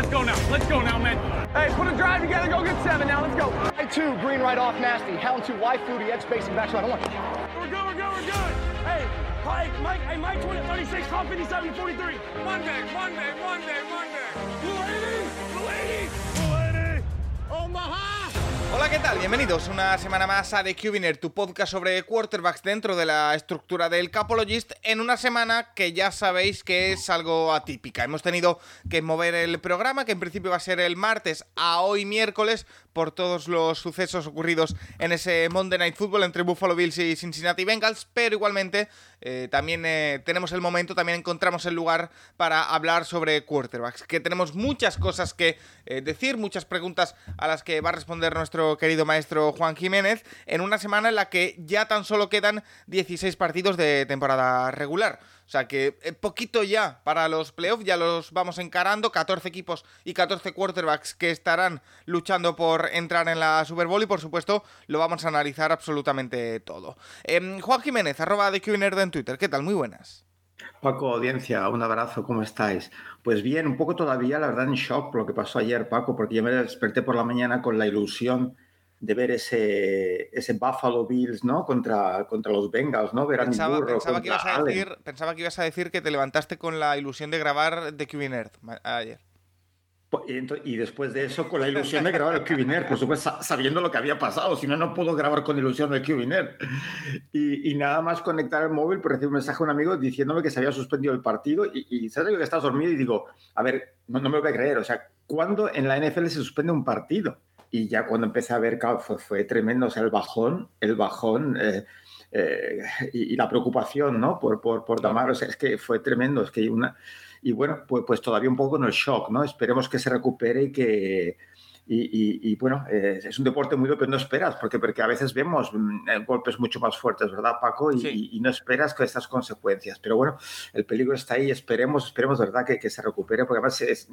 Let's go now. Let's go now, man. Hey, put a drive together. Go get seven now. Let's go. Hey, two, green right off, nasty. Hound two, Y fluty, edge spacing back. I want. We're good, we're good, we're good. Hey, Mike, Mike, hey, Mike 20, 36, top 57, 43. Monday, Monday, Monday, Monday. Blue lady, blue lady, blue lady. Omaha. Hola, ¿qué tal? Bienvenidos una semana más a The Cubiner, tu podcast sobre quarterbacks dentro de la estructura del Capologist, en una semana que ya sabéis que es algo atípica. Hemos tenido que mover el programa, que en principio va a ser el martes a hoy miércoles, por todos los sucesos ocurridos en ese Monday Night Football entre Buffalo Bills y Cincinnati Bengals, pero igualmente eh, también eh, tenemos el momento, también encontramos el lugar para hablar sobre quarterbacks, que tenemos muchas cosas que eh, decir, muchas preguntas a las que va a responder nuestro querido maestro Juan Jiménez, en una semana en la que ya tan solo quedan 16 partidos de temporada regular. O sea que poquito ya para los playoffs, ya los vamos encarando, 14 equipos y 14 quarterbacks que estarán luchando por entrar en la Super Bowl y por supuesto lo vamos a analizar absolutamente todo. Eh, Juan Jiménez, arroba de QNerd en Twitter, ¿qué tal? Muy buenas. Paco, audiencia, un abrazo, ¿cómo estáis? Pues bien, un poco todavía, la verdad, en shock por lo que pasó ayer, Paco, porque yo me desperté por la mañana con la ilusión de ver ese, ese Buffalo Bills, ¿no? Contra, contra los Bengals, ¿no? Ver pensaba, burro pensaba, que ibas a decir, pensaba que ibas a decir que te levantaste con la ilusión de grabar The Nerd ma- ayer. Y, ento- y después de eso, con la ilusión de grabar el QBNer, por supuesto, sa- sabiendo lo que había pasado, si no, no puedo grabar con ilusión el QBNer. Y, y nada más conectar el móvil, pues recibí un mensaje de un amigo diciéndome que se había suspendido el partido. Y, y sabes que estás dormido y digo, a ver, no, no me lo voy a creer, o sea, ¿cuándo en la NFL se suspende un partido? Y ya cuando empecé a ver, claro, fue, fue tremendo, o sea, el bajón, el bajón. eh, eh, y, y la preocupación, ¿no? Por, por, por Damar, o sea, es que fue tremendo, es que una... Y bueno, pues, pues todavía un poco en el shock, ¿no? Esperemos que se recupere y que... Y, y- y, bueno, eh, es un deporte muy duro, pero no esperas, porque, porque a veces vemos mm, eh, golpes mucho más fuertes, ¿verdad, Paco? Y, Sí. y- y no esperas con estas consecuencias. Pero bueno, el peligro está ahí, esperemos, esperemos, de ¿verdad? Que, que se recupere, porque además es,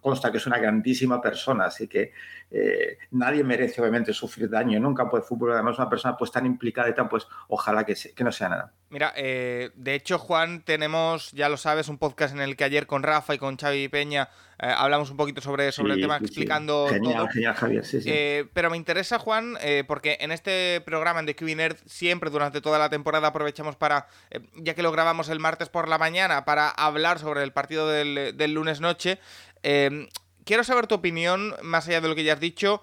consta que es una grandísima persona, así que eh, nadie merece obviamente sufrir daño en un campo de fútbol, además una persona pues tan implicada y tan, pues ojalá que, se- que no sea nada. Mira, eh, de hecho, Juan, tenemos, ya lo sabes, un podcast en el que ayer con Rafa y con Xavi Peña eh, hablamos un poquito sobre, sobre el tema, sí, explicando Genial, todo. genial, Javier, sí, sí. Eh, pero me interesa, Juan, eh, porque en este programa en The QB Nerd siempre durante toda la temporada aprovechamos para, ya que lo grabamos el martes por la mañana, para hablar sobre el partido del, del lunes noche. Eh, quiero saber tu opinión, más allá de lo que ya has dicho,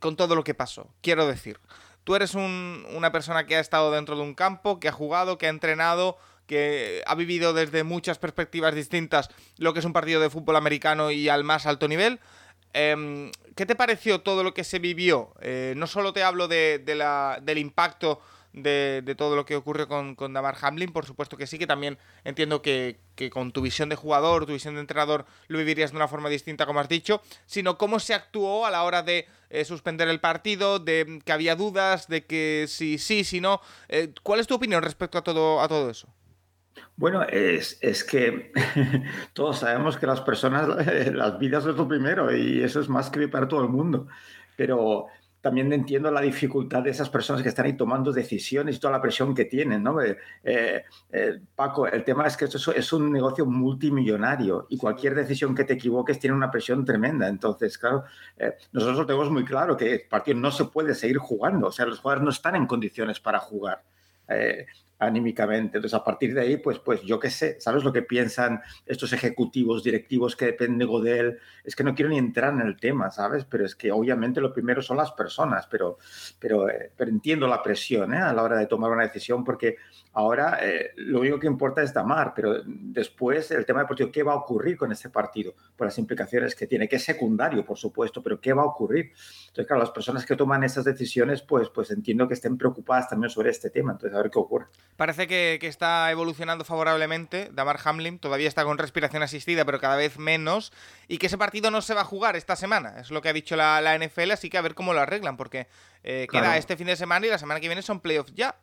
con todo lo que pasó. Quiero decir, tú eres un- una persona que ha estado dentro de un campo, que ha jugado, que ha entrenado, que ha vivido desde muchas perspectivas distintas lo que es un partido de fútbol americano y al más alto nivel. Em, ¿Qué te pareció todo lo que se vivió? Eh, no solo te hablo de, la- del impacto de, de todo lo que ocurre con, con Damar Hamlin, por supuesto que sí, que también entiendo que, que con tu visión de jugador, tu visión de entrenador, lo vivirías de una forma distinta, como has dicho, sino cómo se actuó a la hora de eh, suspender el partido, de que había dudas, de que si sí, si no. Eh, ¿Cuál es tu opinión respecto a todo, a todo eso? Bueno, es, es que todos sabemos que las personas, las vidas es lo primero y eso es más que para todo el mundo. Pero también entiendo la dificultad de esas personas que están ahí tomando decisiones y toda la presión que tienen, ¿no? Eh, eh, eh, Paco, el tema es que esto es, un negocio multimillonario y cualquier decisión que te equivoques tiene una presión tremenda. Entonces, claro, eh, nosotros lo tenemos muy claro que el partido no se puede seguir jugando. O sea, los jugadores no están en condiciones para jugar. Anímicamente. Entonces, a partir de ahí, pues, pues yo qué sé, ¿sabes lo que piensan estos ejecutivos, directivos que dependen de Godel? Es que no quiero ni entrar en el tema, ¿sabes? Pero es que obviamente lo primero son las personas, pero, pero, eh, pero entiendo la presión ¿eh? a la hora de tomar una decisión porque ahora eh, lo único que importa es Damar, pero después el tema deportivo, ¿qué va a ocurrir con este partido? Por las implicaciones que tiene, que es secundario, por supuesto, pero ¿qué va a ocurrir? Entonces, claro, las personas que toman esas decisiones, pues, pues entiendo que estén preocupadas también sobre este tema. Entonces, a ver qué ocurre. Parece que, que está evolucionando favorablemente. Damar Hamlin todavía está con respiración asistida, pero cada vez menos. Y que ese partido no se va a jugar esta semana. Es lo que ha dicho la, la NFL, así que a ver cómo lo arreglan, porque eh, Claro. queda este fin de semana y la semana que viene son playoffs ya.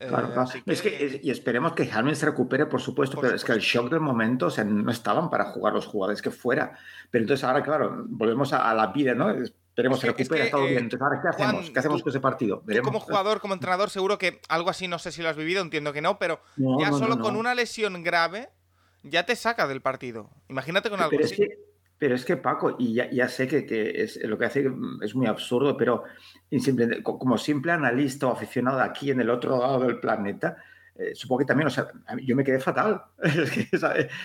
Eh, Claro, así Es que, es- y esperemos que Hamlin se recupere, por supuesto, Por pero es que el shock del momento, o sea, no estaban para jugar los jugadores que fuera. Pero entonces ahora, claro, volvemos a, a la vida, ¿no? Esperemos Es que es recupere, que, todo eh, bien. Entonces, ahora, ¿qué Juan, hacemos? ¿Qué hacemos tú- con ese partido? Tú Veremos. como jugador, como entrenador, seguro que algo así, no sé si lo has vivido, entiendo que no, pero No, ya no, solo no, con una lesión grave ya te saca del partido. Imagínate con algo Pero es así. Pero es que Paco, y ya, sé que, que, es, lo que hace es muy absurdo, pero como simple analista o aficionado aquí en el otro lado del planeta, eh, supongo que también, o sea, yo me quedé fatal. es que,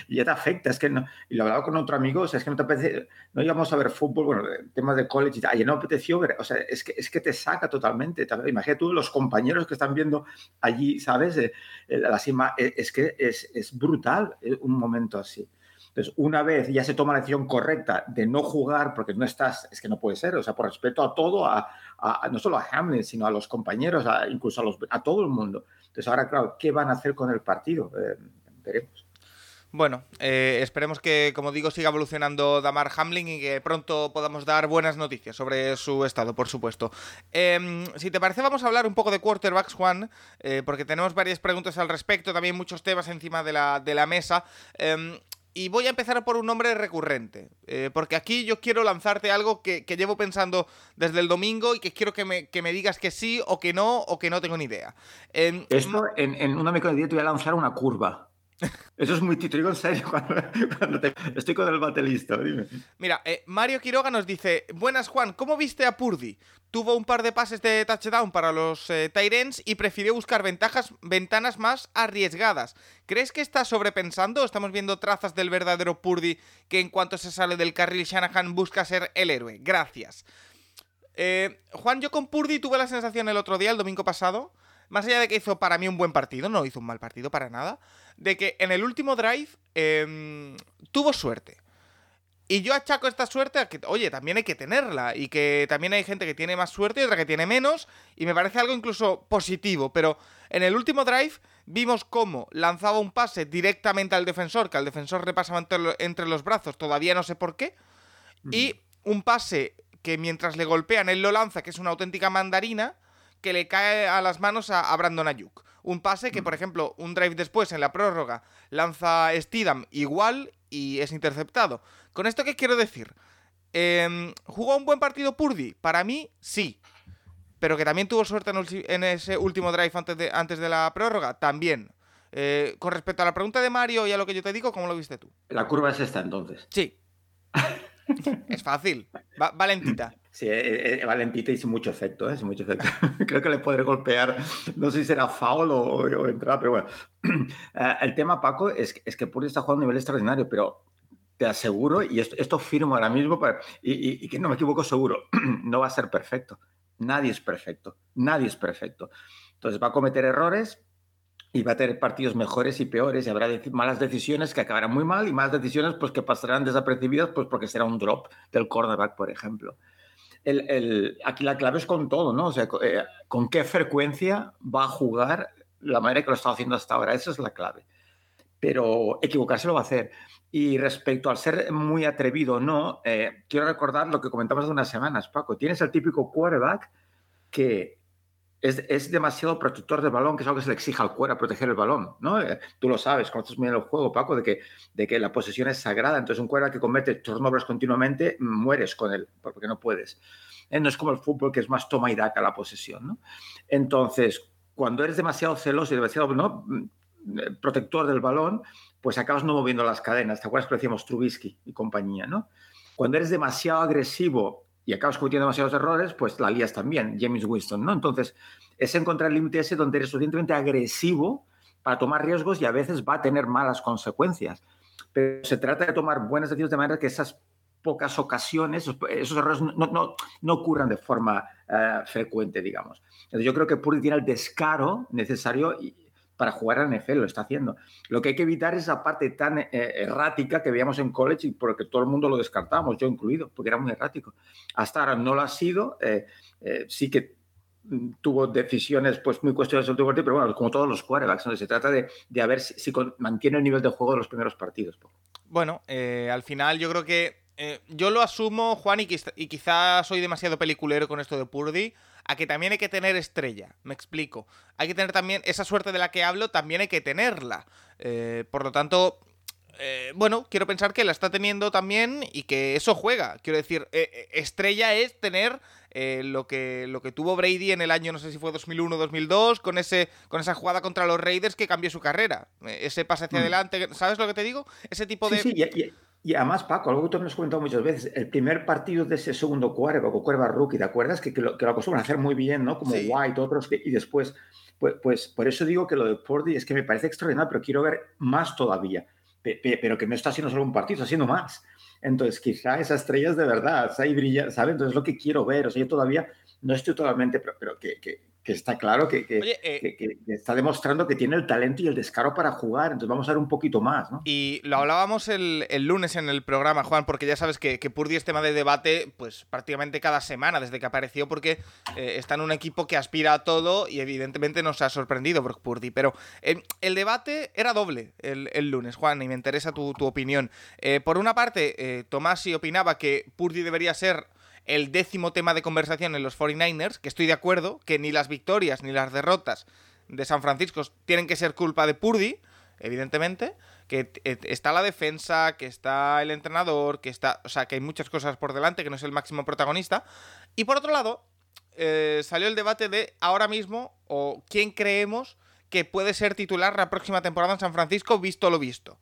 Y ya te afecta, es que no. Y lo hablaba con otro amigo, o sea, es que no te apetece, no íbamos a ver fútbol, bueno, temas de college y tal, y no apeteció ver, o sea, es que, es que te saca totalmente. Imagínate tú los compañeros que están viendo allí, ¿sabes? Eh, eh, la es que es, es brutal un momento así. Entonces, una vez ya se toma la decisión correcta de no jugar porque no estás, es que no puede ser, o sea, por respeto a todo, a, no solo a Hamlet, sino a los compañeros, incluso a, los, a todo el mundo. Entonces, ahora, claro, ¿qué van a hacer con el partido? Eh, veremos. Bueno, eh, esperemos que, como digo, siga evolucionando Damar Hamlin y que pronto podamos dar buenas noticias sobre su estado, por supuesto. Em, si te parece, vamos a hablar un poco de quarterbacks, Juan, eh, porque tenemos varias preguntas al respecto, también muchos temas encima de la, de la mesa. Y voy a empezar por un nombre recurrente, eh, porque aquí yo quiero lanzarte algo que, llevo pensando desde el domingo y que quiero que me, que me, digas que sí o que no o que no tengo ni idea. Esto, en, en una mecánica te voy a lanzar una curva. Eso es muy título, en serio, estoy con el batelista, dime. Mira, eh, Mario Quiroga nos dice, buenas Juan, ¿cómo viste a Purdy? Tuvo un par de pases de touchdown para los eh, Tyrens y prefirió buscar ventajas, ventanas más arriesgadas. ¿Crees que está sobrepensando? Estamos viendo trazas del verdadero Purdy que en cuanto se sale del carril Shanahan busca ser el héroe. Gracias. Eh, Juan, yo con Purdy tuve la sensación el otro día, el domingo pasado, más allá de que hizo para mí un buen partido, no hizo un mal partido para nada, de que en el último drive em, tuvo suerte. Y yo achaco esta suerte a que, oye, también hay que tenerla. Y que también hay gente que tiene más suerte y otra que tiene menos. Y me parece algo incluso positivo. Pero en el último drive vimos cómo lanzaba un pase directamente al defensor, que al defensor repasaba entre los brazos, todavía no sé por qué. Y un pase que mientras le golpean él lo lanza, que es una auténtica mandarina que le cae a las manos a, Brandon Ayuk. Un pase que, por mm. ejemplo, un drive después en la prórroga lanza Steedham igual y es interceptado. ¿Con esto qué quiero decir? Em, ¿Jugó un buen partido Purdy? Para mí, sí. Pero que también tuvo suerte en, ese último drive antes de, antes de la prórroga, también. Eh, con respecto a la pregunta de Mario y a lo que yo te digo, ¿cómo lo viste tú? La curva es esta entonces. Sí. es fácil. valentita. Sí, eh, eh, valentita y sin mucho efecto, ¿eh? Mucho efecto. Creo que le podré golpear, no sé si será foul o, o entrar, pero bueno. Eh, el tema, Paco, es, es que Puri está jugando a un nivel extraordinario, pero te aseguro, y esto, esto firmo ahora mismo, y, y, que no me equivoco seguro, no va a ser perfecto. Nadie es perfecto, nadie es perfecto. Entonces va a cometer errores y va a tener partidos mejores y peores, y habrá malas decisiones que acabarán muy mal y malas decisiones pues, que pasarán desapercibidas pues, porque será un drop del cornerback, por ejemplo el, aquí la clave es con todo, ¿no? O sea, eh, con qué frecuencia va a jugar la manera que lo está haciendo hasta ahora. Esa es la clave. Pero equivocarse lo va a hacer. Y respecto al ser muy atrevido no, eh, quiero recordar lo que comentamos hace unas semanas, Paco. Tienes el típico quarterback que es, demasiado protector del balón, que es algo que se le exige al cuero proteger el balón, ¿no? Eh, tú lo sabes, conoces muy bien el juego, Paco, de que, de que la posesión es sagrada, entonces un cuero que comete turnovers continuamente, mueres con él, porque no puedes. Eh, no es como el fútbol, que es más toma y daca la posesión, ¿no? Entonces, cuando eres demasiado celoso y demasiado ¿no? Mm, eh, protector del balón, pues acabas no moviendo las cadenas. ¿Te acuerdas que decíamos Trubisky y compañía, no? Cuando eres demasiado agresivo y acabas cometiendo demasiados errores, pues la lías también, James Winston, ¿no? Entonces, es encontrar el límite ese donde eres suficientemente agresivo para tomar riesgos y a veces va a tener malas consecuencias. Pero se trata de tomar buenas decisiones de manera que esas pocas ocasiones, esos, errores no, no, ocurran de forma eh, frecuente, digamos. Entonces, yo creo que Purdy tiene el descaro necesario para jugar a NFL, lo está haciendo. Lo que hay que evitar es esa parte tan eh, errática que veíamos en college y porque todo el mundo lo descartábamos, yo incluido, porque era muy errático. Hasta ahora no lo ha sido, eh, eh, sí que mm, tuvo decisiones pues muy cuestionables el último partido, pero bueno, como todos los quarterbacks, se trata de, de ver si, mantiene el nivel de juego de los primeros partidos. Bueno, al final yo creo que yo lo asumo, Juan, y, y quizás soy demasiado peliculero con esto de Purdy, a que también hay que tener estrella. Me explico. Hay que tener también esa suerte de la que hablo, también hay que tenerla. Eh, por lo tanto, eh, bueno, quiero pensar que la está teniendo también y que eso juega. Quiero decir, eh, estrella es tener lo, que, lo que tuvo Brady en el año, no sé si fue 2001-2002, con, ese, con esa jugada contra los Raiders que cambió su carrera. ese pase hacia mm. adelante, ¿sabes lo que te digo? Ese tipo de... Sí, Y además, Paco, algo que tú me has comentado muchas veces, el primer partido de ese segundo cuervo, con cuerva rookie, ¿te acuerdas? Que, que, lo, que lo acostumbran a hacer muy bien, ¿no? Como White, otros, que, y después, pues, pues por eso digo que lo de Pordy es que me parece extraordinario, pero quiero ver más todavía. Pero que no está siendo solo un partido, está siendo más. Entonces, quizá esa estrella es de verdad, ahí ¿sabes? Entonces, es lo que quiero ver. O sea, yo todavía no estoy totalmente, pero, pero que, que, que está claro que, eh, que, que, está demostrando que tiene el talento y el descaro para jugar. Entonces vamos a ver un poquito más, ¿no? Y lo hablábamos el, el lunes en el programa, Juan, porque ya sabes que, que Purdy es tema de debate pues prácticamente cada semana desde que apareció, porque eh, está en un equipo que aspira a todo y evidentemente nos ha sorprendido Brock Purdy. Pero eh, el debate era doble el, el, lunes, Juan, y me interesa tu, tu opinión. Por una parte, Tomás opinaba que Purdy debería ser el décimo tema de conversación en los 49ers, que estoy de acuerdo, que ni las victorias ni las derrotas de San Francisco tienen que ser culpa de Purdy, evidentemente, que está la defensa, que está el entrenador, que está, o sea, que hay muchas cosas por delante, que no es el máximo protagonista. Y por otro lado, eh, salió el debate de ahora mismo, o quién creemos que puede ser titular la próxima temporada en San Francisco, visto lo visto.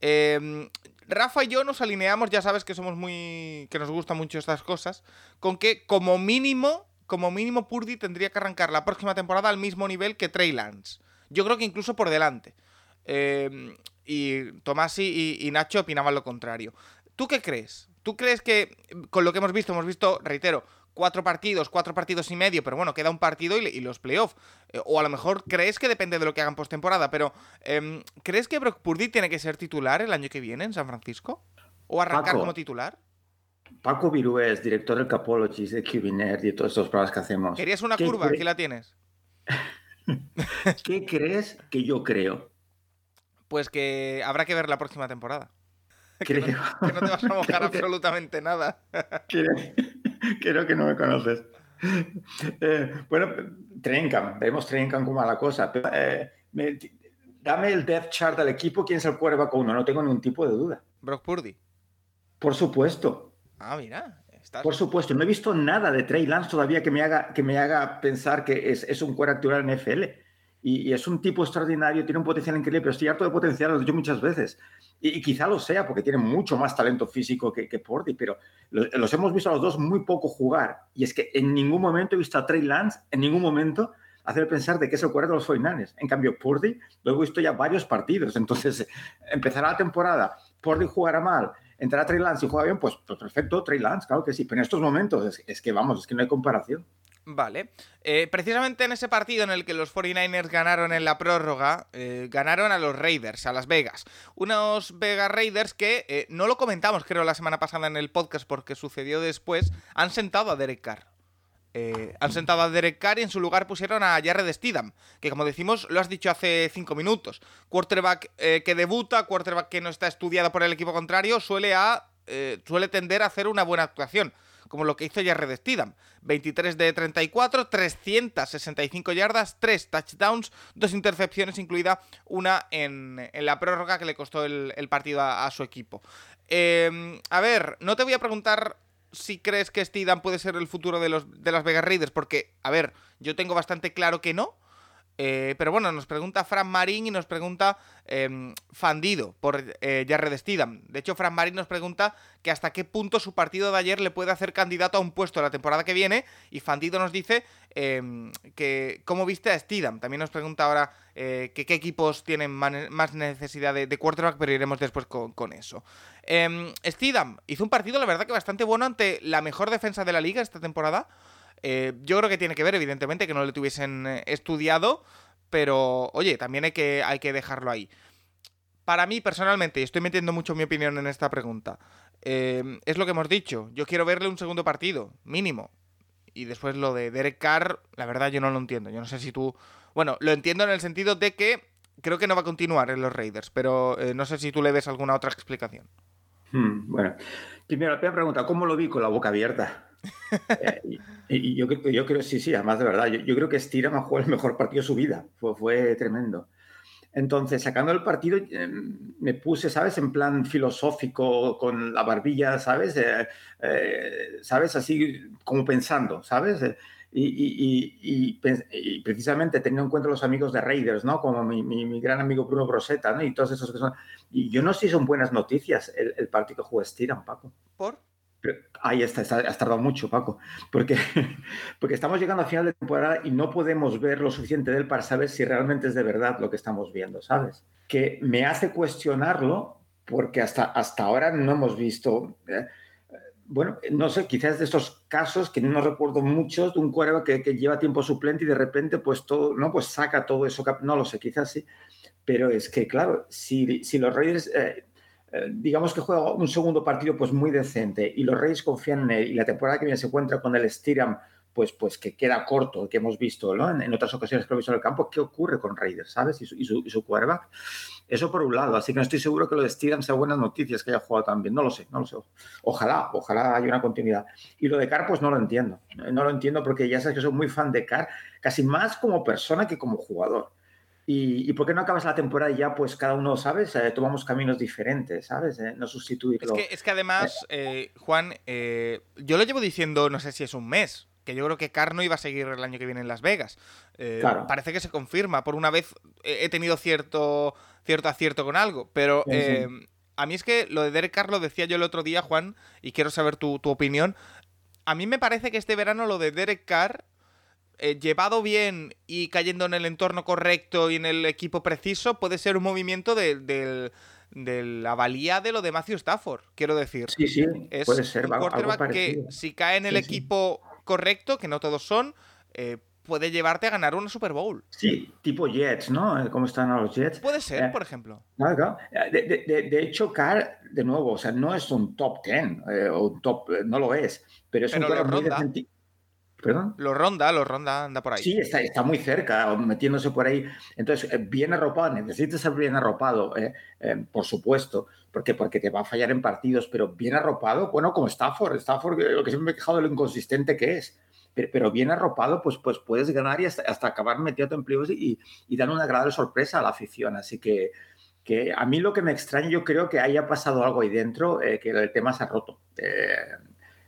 Eh, Rafa y yo nos alineamos, ya sabes que somos muy. que nos gustan mucho estas cosas, con que como mínimo, como mínimo Purdy tendría que arrancar la próxima temporada al mismo nivel que Trey Lance. Yo creo que incluso por delante. Eh, y Tomás y Nacho opinaban lo contrario. ¿Tú qué crees? ¿Tú crees que con lo que hemos visto, hemos visto, reitero, cuatro partidos, cuatro partidos y medio, pero bueno, queda un partido y, y los playoffs. Eh, o a lo mejor crees que depende de lo que hagan postemporada, pero eh, ¿crees que Brock Purdy tiene que ser titular el año que viene en San Francisco? ¿O arrancar Paco, como titular? Paco Virués, director del Capology, de QBNet y todos estos programas que hacemos. ¿Querías una curva? Aquí la tienes. ¿Qué crees que yo creo? Pues que habrá que ver la próxima temporada. Creo. Que, no, que no te vas a mojar absolutamente nada. Creo, creo que no me conoces. Eh, bueno, Trencam, vemos Trencam como a la cosa. Pero, eh, me, dame el depth chart del equipo, quién es el quarterback uno, no tengo ningún tipo de duda. Brock Purdy. Por supuesto. Ah, mira. Estás... Por supuesto, no he visto nada de Trey Lance todavía que me haga, que me haga pensar que es, es un quarterback actual en NFL. Y, y, es un tipo extraordinario, tiene un potencial increíble, pero estoy harto de potencial, lo he dicho muchas veces. Y, quizá lo sea porque tiene mucho más talento físico que, que pero los, hemos visto a los dos muy poco jugar. Y es que en ningún momento he visto a Trey Lance, en ningún momento, hacer pensar de que es el cuarto de los 49 En cambio, Purdy lo he visto ya varios partidos. Entonces, empezará la temporada, Purdy jugará mal, entrará Trey Lance y juega bien, pues, pues, perfecto, Trey Lance, claro que sí. Pero en estos momentos es, es que, vamos, es que no hay comparación. Vale. Eh, precisamente en ese partido en el que los 49ers ganaron en la prórroga, eh, ganaron a los Raiders, a Las Vegas. Unos Vegas Raiders que, eh, no lo comentamos creo la semana pasada en el podcast porque sucedió después, han sentado a Derek Carr. Eh, han sentado a Derek Carr y en su lugar pusieron a Jared Steedham, que como decimos, lo has dicho hace cinco minutos. Quarterback que debuta, quarterback que no está estudiado por el equipo contrario, suele, a, suele tender a hacer una buena actuación, como lo que hizo Jared Steedham. 23 de 34, 365 yardas, 3 touchdowns, dos intercepciones, incluida una en, en la prórroga que le costó el, partido a, su equipo. a ver, no te voy a preguntar si crees que Steedham puede ser el futuro de, los, de las Vegas Raiders, porque, a ver, yo tengo bastante claro que no. Eh, pero bueno, nos pregunta Fran Marín y nos pregunta eh, Fandido por eh, Jared Steedham. De hecho, Fran Marín nos pregunta que hasta qué punto su partido de ayer le puede hacer candidato a un puesto la temporada que viene. Y Fandido nos dice em, que cómo viste a Steedham. También nos pregunta ahora eh, que qué equipos tienen más necesidad de, de quarterback, pero iremos después con, con eso. Eh, Steedham hizo un partido, la verdad, que bastante bueno ante la mejor defensa de la liga esta temporada. Eh, yo creo que tiene que ver, evidentemente, que no le tuviesen eh, estudiado, pero oye, también hay que, hay que dejarlo ahí. Para mí, personalmente, y estoy metiendo mucho mi opinión en esta pregunta, eh, es lo que hemos dicho. Yo quiero verle un segundo partido, mínimo. Y después lo de Derek Carr, la verdad yo no lo entiendo. Yo no sé si tú... Bueno, lo entiendo en el sentido de que creo que no va a continuar en los Raiders, pero eh, no sé si tú le ves alguna otra explicación. Hmm, bueno, primero, la primera pregunta, ¿cómo lo vi con la boca abierta? eh, y, y yo, yo, creo, sí, sí, además de verdad, yo, yo creo que Steedham jugó el mejor partido de su vida, fue, fue tremendo. Entonces, sacando el partido, eh, me puse, ¿sabes? En plan filosófico, con la barbilla, ¿sabes? Eh, ¿Sabes? Así como pensando, ¿sabes? Y, precisamente teniendo en cuenta los amigos de Raiders, ¿no? Como mi, gran amigo Bruno Groseta, ¿no? Y todos esos que son... Y yo no sé si son buenas noticias el, partido que juega Stiran, Paco. ¿Por? ahí está, has tardado mucho, Paco. Porque, porque estamos llegando al final de temporada y no podemos ver lo suficiente de él para saber si realmente es de verdad lo que estamos viendo, ¿sabes? Que me hace cuestionarlo porque hasta, hasta ahora no hemos visto... ¿eh? Bueno, no sé, quizás de estos casos que no recuerdo muchos, de un cuervo que, lleva tiempo suplente y de repente pues todo, ¿no? Pues saca todo eso, no lo sé, quizás sí, pero es que claro, si, si los Raiders, eh, eh, digamos que juega un segundo partido pues muy decente y los Raiders confían en él y la temporada que viene se encuentra con el Stiram pues, pues que queda corto, que hemos visto ¿no? en, otras ocasiones que lo hemos visto en el campo, ¿qué ocurre con Raiders, sabes? Y su, y su, y su quarterback. Eso por un lado, así que no estoy seguro que lo de Steedham sea buenas noticias que haya jugado también, no lo sé, no lo sé. Ojalá, ojalá haya una continuidad. Y lo de Carr, pues no lo entiendo, no lo entiendo porque ya sabes que soy muy fan de Carr, casi más como persona que como jugador. ¿Y, por qué no acabas la temporada y ya, pues cada uno, ¿sabes? Eh, tomamos caminos diferentes, ¿sabes? Eh, no sustituirlo. Es que, es que además, eh, Juan, yo lo llevo diciendo, no sé si es un mes, que yo creo que Carno iba a seguir el año que viene en Las Vegas. Eh, parece que se confirma. Por una vez he tenido cierto, cierto acierto con algo, pero eh, a mí es que lo de Derek Carr lo decía yo el otro día, Juan, y quiero saber tu, opinión. A mí me parece que este verano lo de Derek Carr, eh, llevado bien y cayendo en el entorno correcto y en el equipo preciso, puede ser un movimiento de, la valía de lo de Matthew Stafford, quiero decir. Sí, sí, puede ser. Un quarterback que si cae en el equipo correcto, que no todos son, eh, puede llevarte a ganar una Super Bowl. Sí, tipo Jets, ¿no? Eh, ¿Cómo están los Jets? Puede ser, eh, por ejemplo. Claro, de, hecho, Carr, de nuevo, o sea, no es un top 10, o un top, no lo es, pero es un lo ronda. ¿Perdón? Lo ronda, lo ronda, anda por ahí. Sí, está, está muy cerca, metiéndose por ahí. Entonces, bien arropado, necesitas ser bien arropado, por supuesto, porque, porque te va a fallar en partidos, pero bien arropado, bueno, como Stafford, Stafford, lo que siempre me he quejado de lo inconsistente que es, pero, bien arropado, pues, pues puedes ganar y hasta, hasta acabar metiendo en playoffs y, y dar una agradable sorpresa a la afición. Así que, que a mí lo que me extraña, yo creo que haya pasado algo ahí dentro, eh, que el tema se ha roto.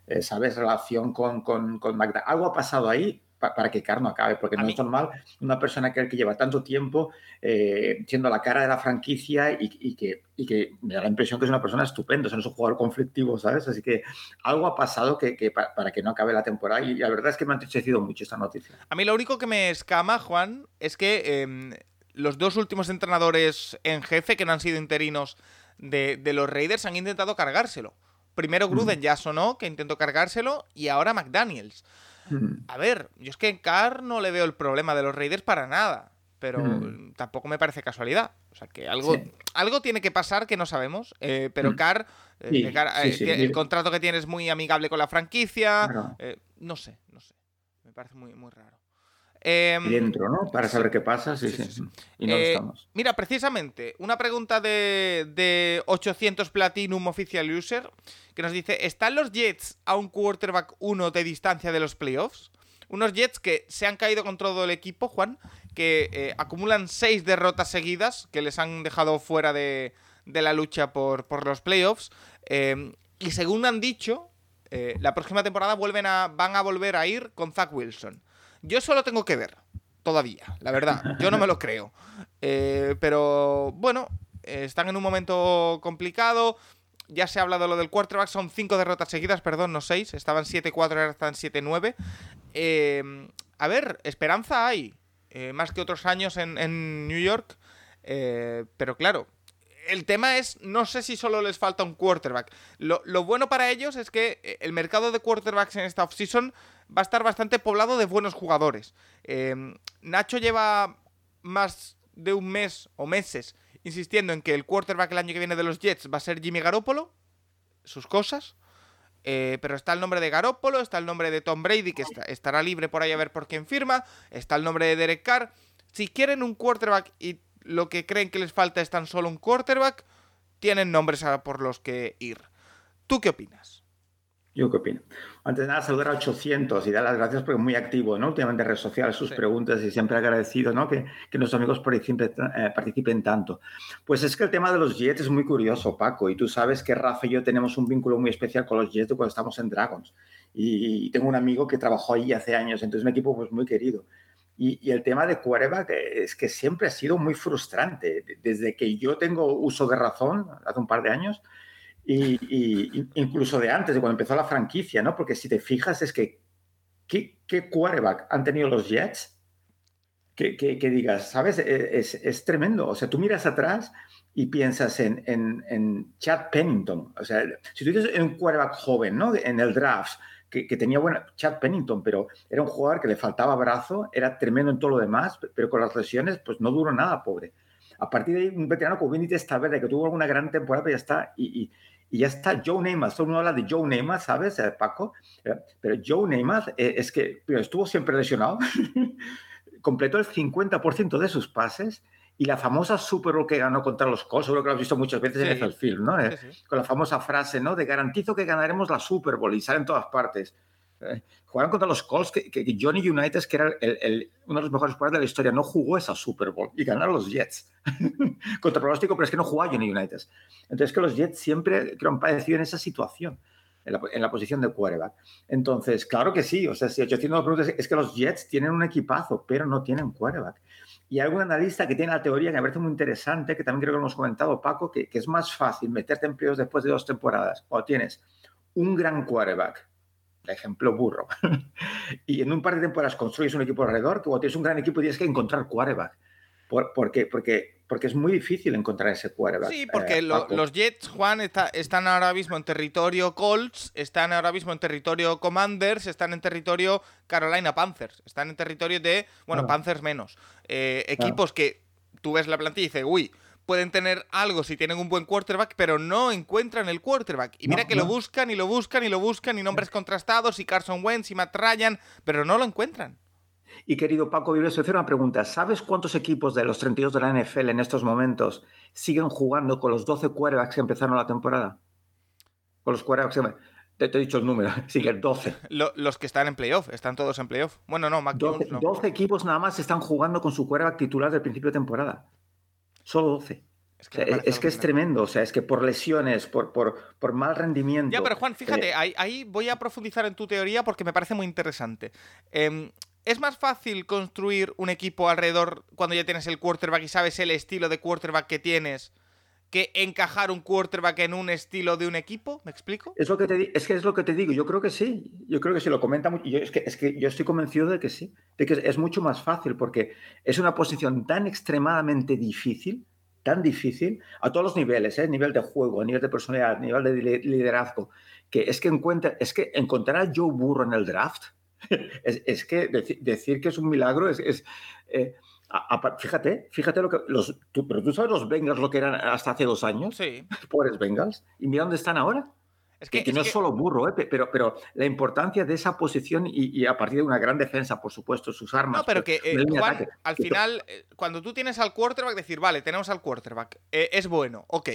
Eh, ¿Sabes? Relación con, con, con Magda. Algo ha pasado ahí para que Carno acabe, porque no es normal una persona que, que lleva tanto tiempo eh, siendo la cara de la franquicia y, que, y, que, me da la impresión que es una persona estupenda, o sea, no es un jugador conflictivo, ¿sabes? Así que algo ha pasado que, para, que no acabe la temporada y la verdad es que me ha entristecido mucho esta noticia. A mí lo único que me escama, Juan, es que em, los dos últimos entrenadores en jefe que no han sido interinos de, los Raiders han intentado cargárselo. Primero Gruden ya sonó, que intentó cargárselo, y ahora McDaniels. A ver, yo es que en Carr no le veo el problema de los Raiders para nada, pero tampoco me parece casualidad. O sea, que algo, algo tiene que pasar que no sabemos, eh, pero Carr, eh, eh, el contrato que tiene es muy amigable con la franquicia, no sé, no sé, me parece muy, muy raro. Em, dentro, ¿no? Para saber qué pasa, sí, sí. Y no estamos. Mira, precisamente, una pregunta de, de 800 Platinum Official User que nos dice, ¿están los Jets a un quarterback 1 de distancia de los playoffs? Unos Jets que se han caído con todo el equipo, Juan, que eh, acumulan seis derrotas seguidas, que les han dejado fuera de, la lucha por, los playoffs. Em, y según han dicho, eh, la próxima temporada vuelven a, van a volver a ir con Zach Wilson. Yo solo tengo que ver, todavía, la verdad. Yo no me lo creo. Eh, pero bueno, están en un momento complicado. Ya se ha hablado de lo del quarterback, son cinco derrotas seguidas, perdón, no seis. Estaban 7-4, ahora están 7-9. Em, a ver, esperanza hay. Eh, más que otros años en, New York. Eh, pero claro, el tema es, no sé si solo les falta un quarterback. Lo, bueno para ellos es que eh, el mercado de quarterbacks en esta offseason va a estar bastante poblado de buenos jugadores. Em, Nacho lleva más de un mes o meses insistiendo en que el quarterback el año que viene de los Jets va a ser Jimmy Garoppolo, sus cosas. Eh, pero está el nombre de Garoppolo, está el nombre de Tom Brady, que estará libre por ahí a ver por quién firma, está el nombre de Derek Carr. Si quieren un quarterback y lo que creen que les falta es tan solo un quarterback, tienen nombres por los que ir. ¿Tú qué opinas? Yo qué opino. Antes de nada, saludar a 800 y dar las gracias porque es muy activo, ¿no? Últimamente en redes sociales, sus preguntas y siempre agradecido, ¿no? Que, que nuestros amigos participen, eh, participen, tanto. Pues es que el tema de los Jets es muy curioso, Paco, y tú sabes que Rafa y yo tenemos un vínculo muy especial con los Jets cuando estamos en Dragons. y, tengo un amigo que trabajó ahí hace años, entonces un equipo pues muy querido. Y, el tema de quarterback es que siempre ha sido muy frustrante. Desde que yo tengo uso de razón, hace un par de años, y, incluso de antes, de cuando empezó la franquicia, ¿no? Porque si te fijas, es que ¿qué, qué quarterback han tenido los Jets? Que, que, digas, ¿sabes? E, es, es, tremendo. O sea, tú miras atrás y piensas en, en, en Chad Pennington. O sea, si tú dices un quarterback joven, ¿no? En el draft, que, que, tenía buena, Chad Pennington, pero era un jugador que le faltaba brazo, era tremendo en todo lo demás, pero con las lesiones, pues no duró nada, pobre. A partir de ahí, un veterano como Vinny Testaverde, que tuvo alguna gran temporada, ya está. Y, y, y ya está Joe Neymar. Todo el mundo habla de Joe Neymar, ¿sabes, eh, Paco? Eh, pero Joe Neymar eh, es que estuvo siempre lesionado, completó el 50% de sus pases y la famosa Super Bowl que ganó contra los Colts, seguro que lo has visto muchas veces en el film, ¿no? Con la famosa frase, ¿no? De garantizo que ganaremos la Super Bowl y sale en todas partes. Eh, jugaron contra los Colts, que, Johnny United, que era uno de los mejores jugadores de la historia, no jugó esa Super Bowl y ganaron los Jets. contra pronóstico, pero es que no jugó Johnny United. Entonces, que los Jets siempre han padecido en esa situación. En la, posición de quarterback. Entonces, claro que sí. O sea, si 800 preguntas, es que los Jets tienen un equipazo, pero no tienen quarterback. Y hay algún analista que tiene la teoría que me parece muy interesante, que también creo que lo hemos comentado, Paco, que, que es más fácil meterte en después de dos temporadas o tienes un gran quarterback ejemplo burro. y en un par de temporadas construyes un equipo alrededor, que cuando tienes un gran equipo tienes que encontrar quarterback. ¿Por, porque, porque, porque es muy difícil encontrar ese quarterback. Sí, porque eh, los Jets, Juan, están ahora mismo en territorio Colts, están ahora mismo en territorio Commanders, están en territorio Carolina Panthers, están en territorio de, bueno, Panthers menos. Eh, equipos que tú ves la plantilla y dices, uy, pueden tener algo si tienen un buen quarterback, pero no encuentran el quarterback. Y mira que lo buscan y lo buscan y lo buscan y nombres contrastados y Carson Wentz y Matt Ryan, pero no lo encuentran. Y querido Paco Vives, hacer una pregunta. ¿Sabes cuántos equipos de los 32 de la NFL en estos momentos siguen jugando con los 12 quarterbacks que empezaron la temporada? Con los quarterbacks te, he dicho el número, siguen 12. los que están en playoff, están todos en playoff. Bueno, no, Mac 12, 12 equipos nada más están jugando con su quarterback titular del principio de temporada solo 12. Es que, es, tremendo, o sea, es que por lesiones, por, por, por mal rendimiento. Ya, pero Juan, fíjate, eh, ahí, voy a profundizar en tu teoría porque me parece muy interesante. Em, ¿Es más fácil construir un equipo alrededor cuando ya tienes el quarterback y sabes el estilo de quarterback que tienes? Que encajar un quarterback en un estilo de un equipo? ¿Me explico? Es, lo que te, es que es lo que te digo, yo creo que sí, yo creo que sí, lo comenta mucho, es, que, es que yo estoy convencido de que sí, de que es mucho más fácil porque es una posición tan extremadamente difícil, tan difícil, a todos los niveles, ¿eh? nivel de juego, a nivel de personalidad, a nivel de liderazgo, que es que, encuentra, es que encontrar a Joe Burro en el draft, es, que decir, que es un milagro es... Eh, fíjate, fíjate lo que los, tú, pero tú sabes los Bengals lo que eran hasta hace dos años. Sí. Pobres Bengals. Y mira dónde están ahora. Es que, no es solo burro, ¿eh? pero, pero la importancia de esa posición y, a partir de una gran defensa, por supuesto, sus armas. No, pero que, eh, al final, eh, cuando tú tienes al quarterback, decir, vale, tenemos al quarterback, es bueno, ok.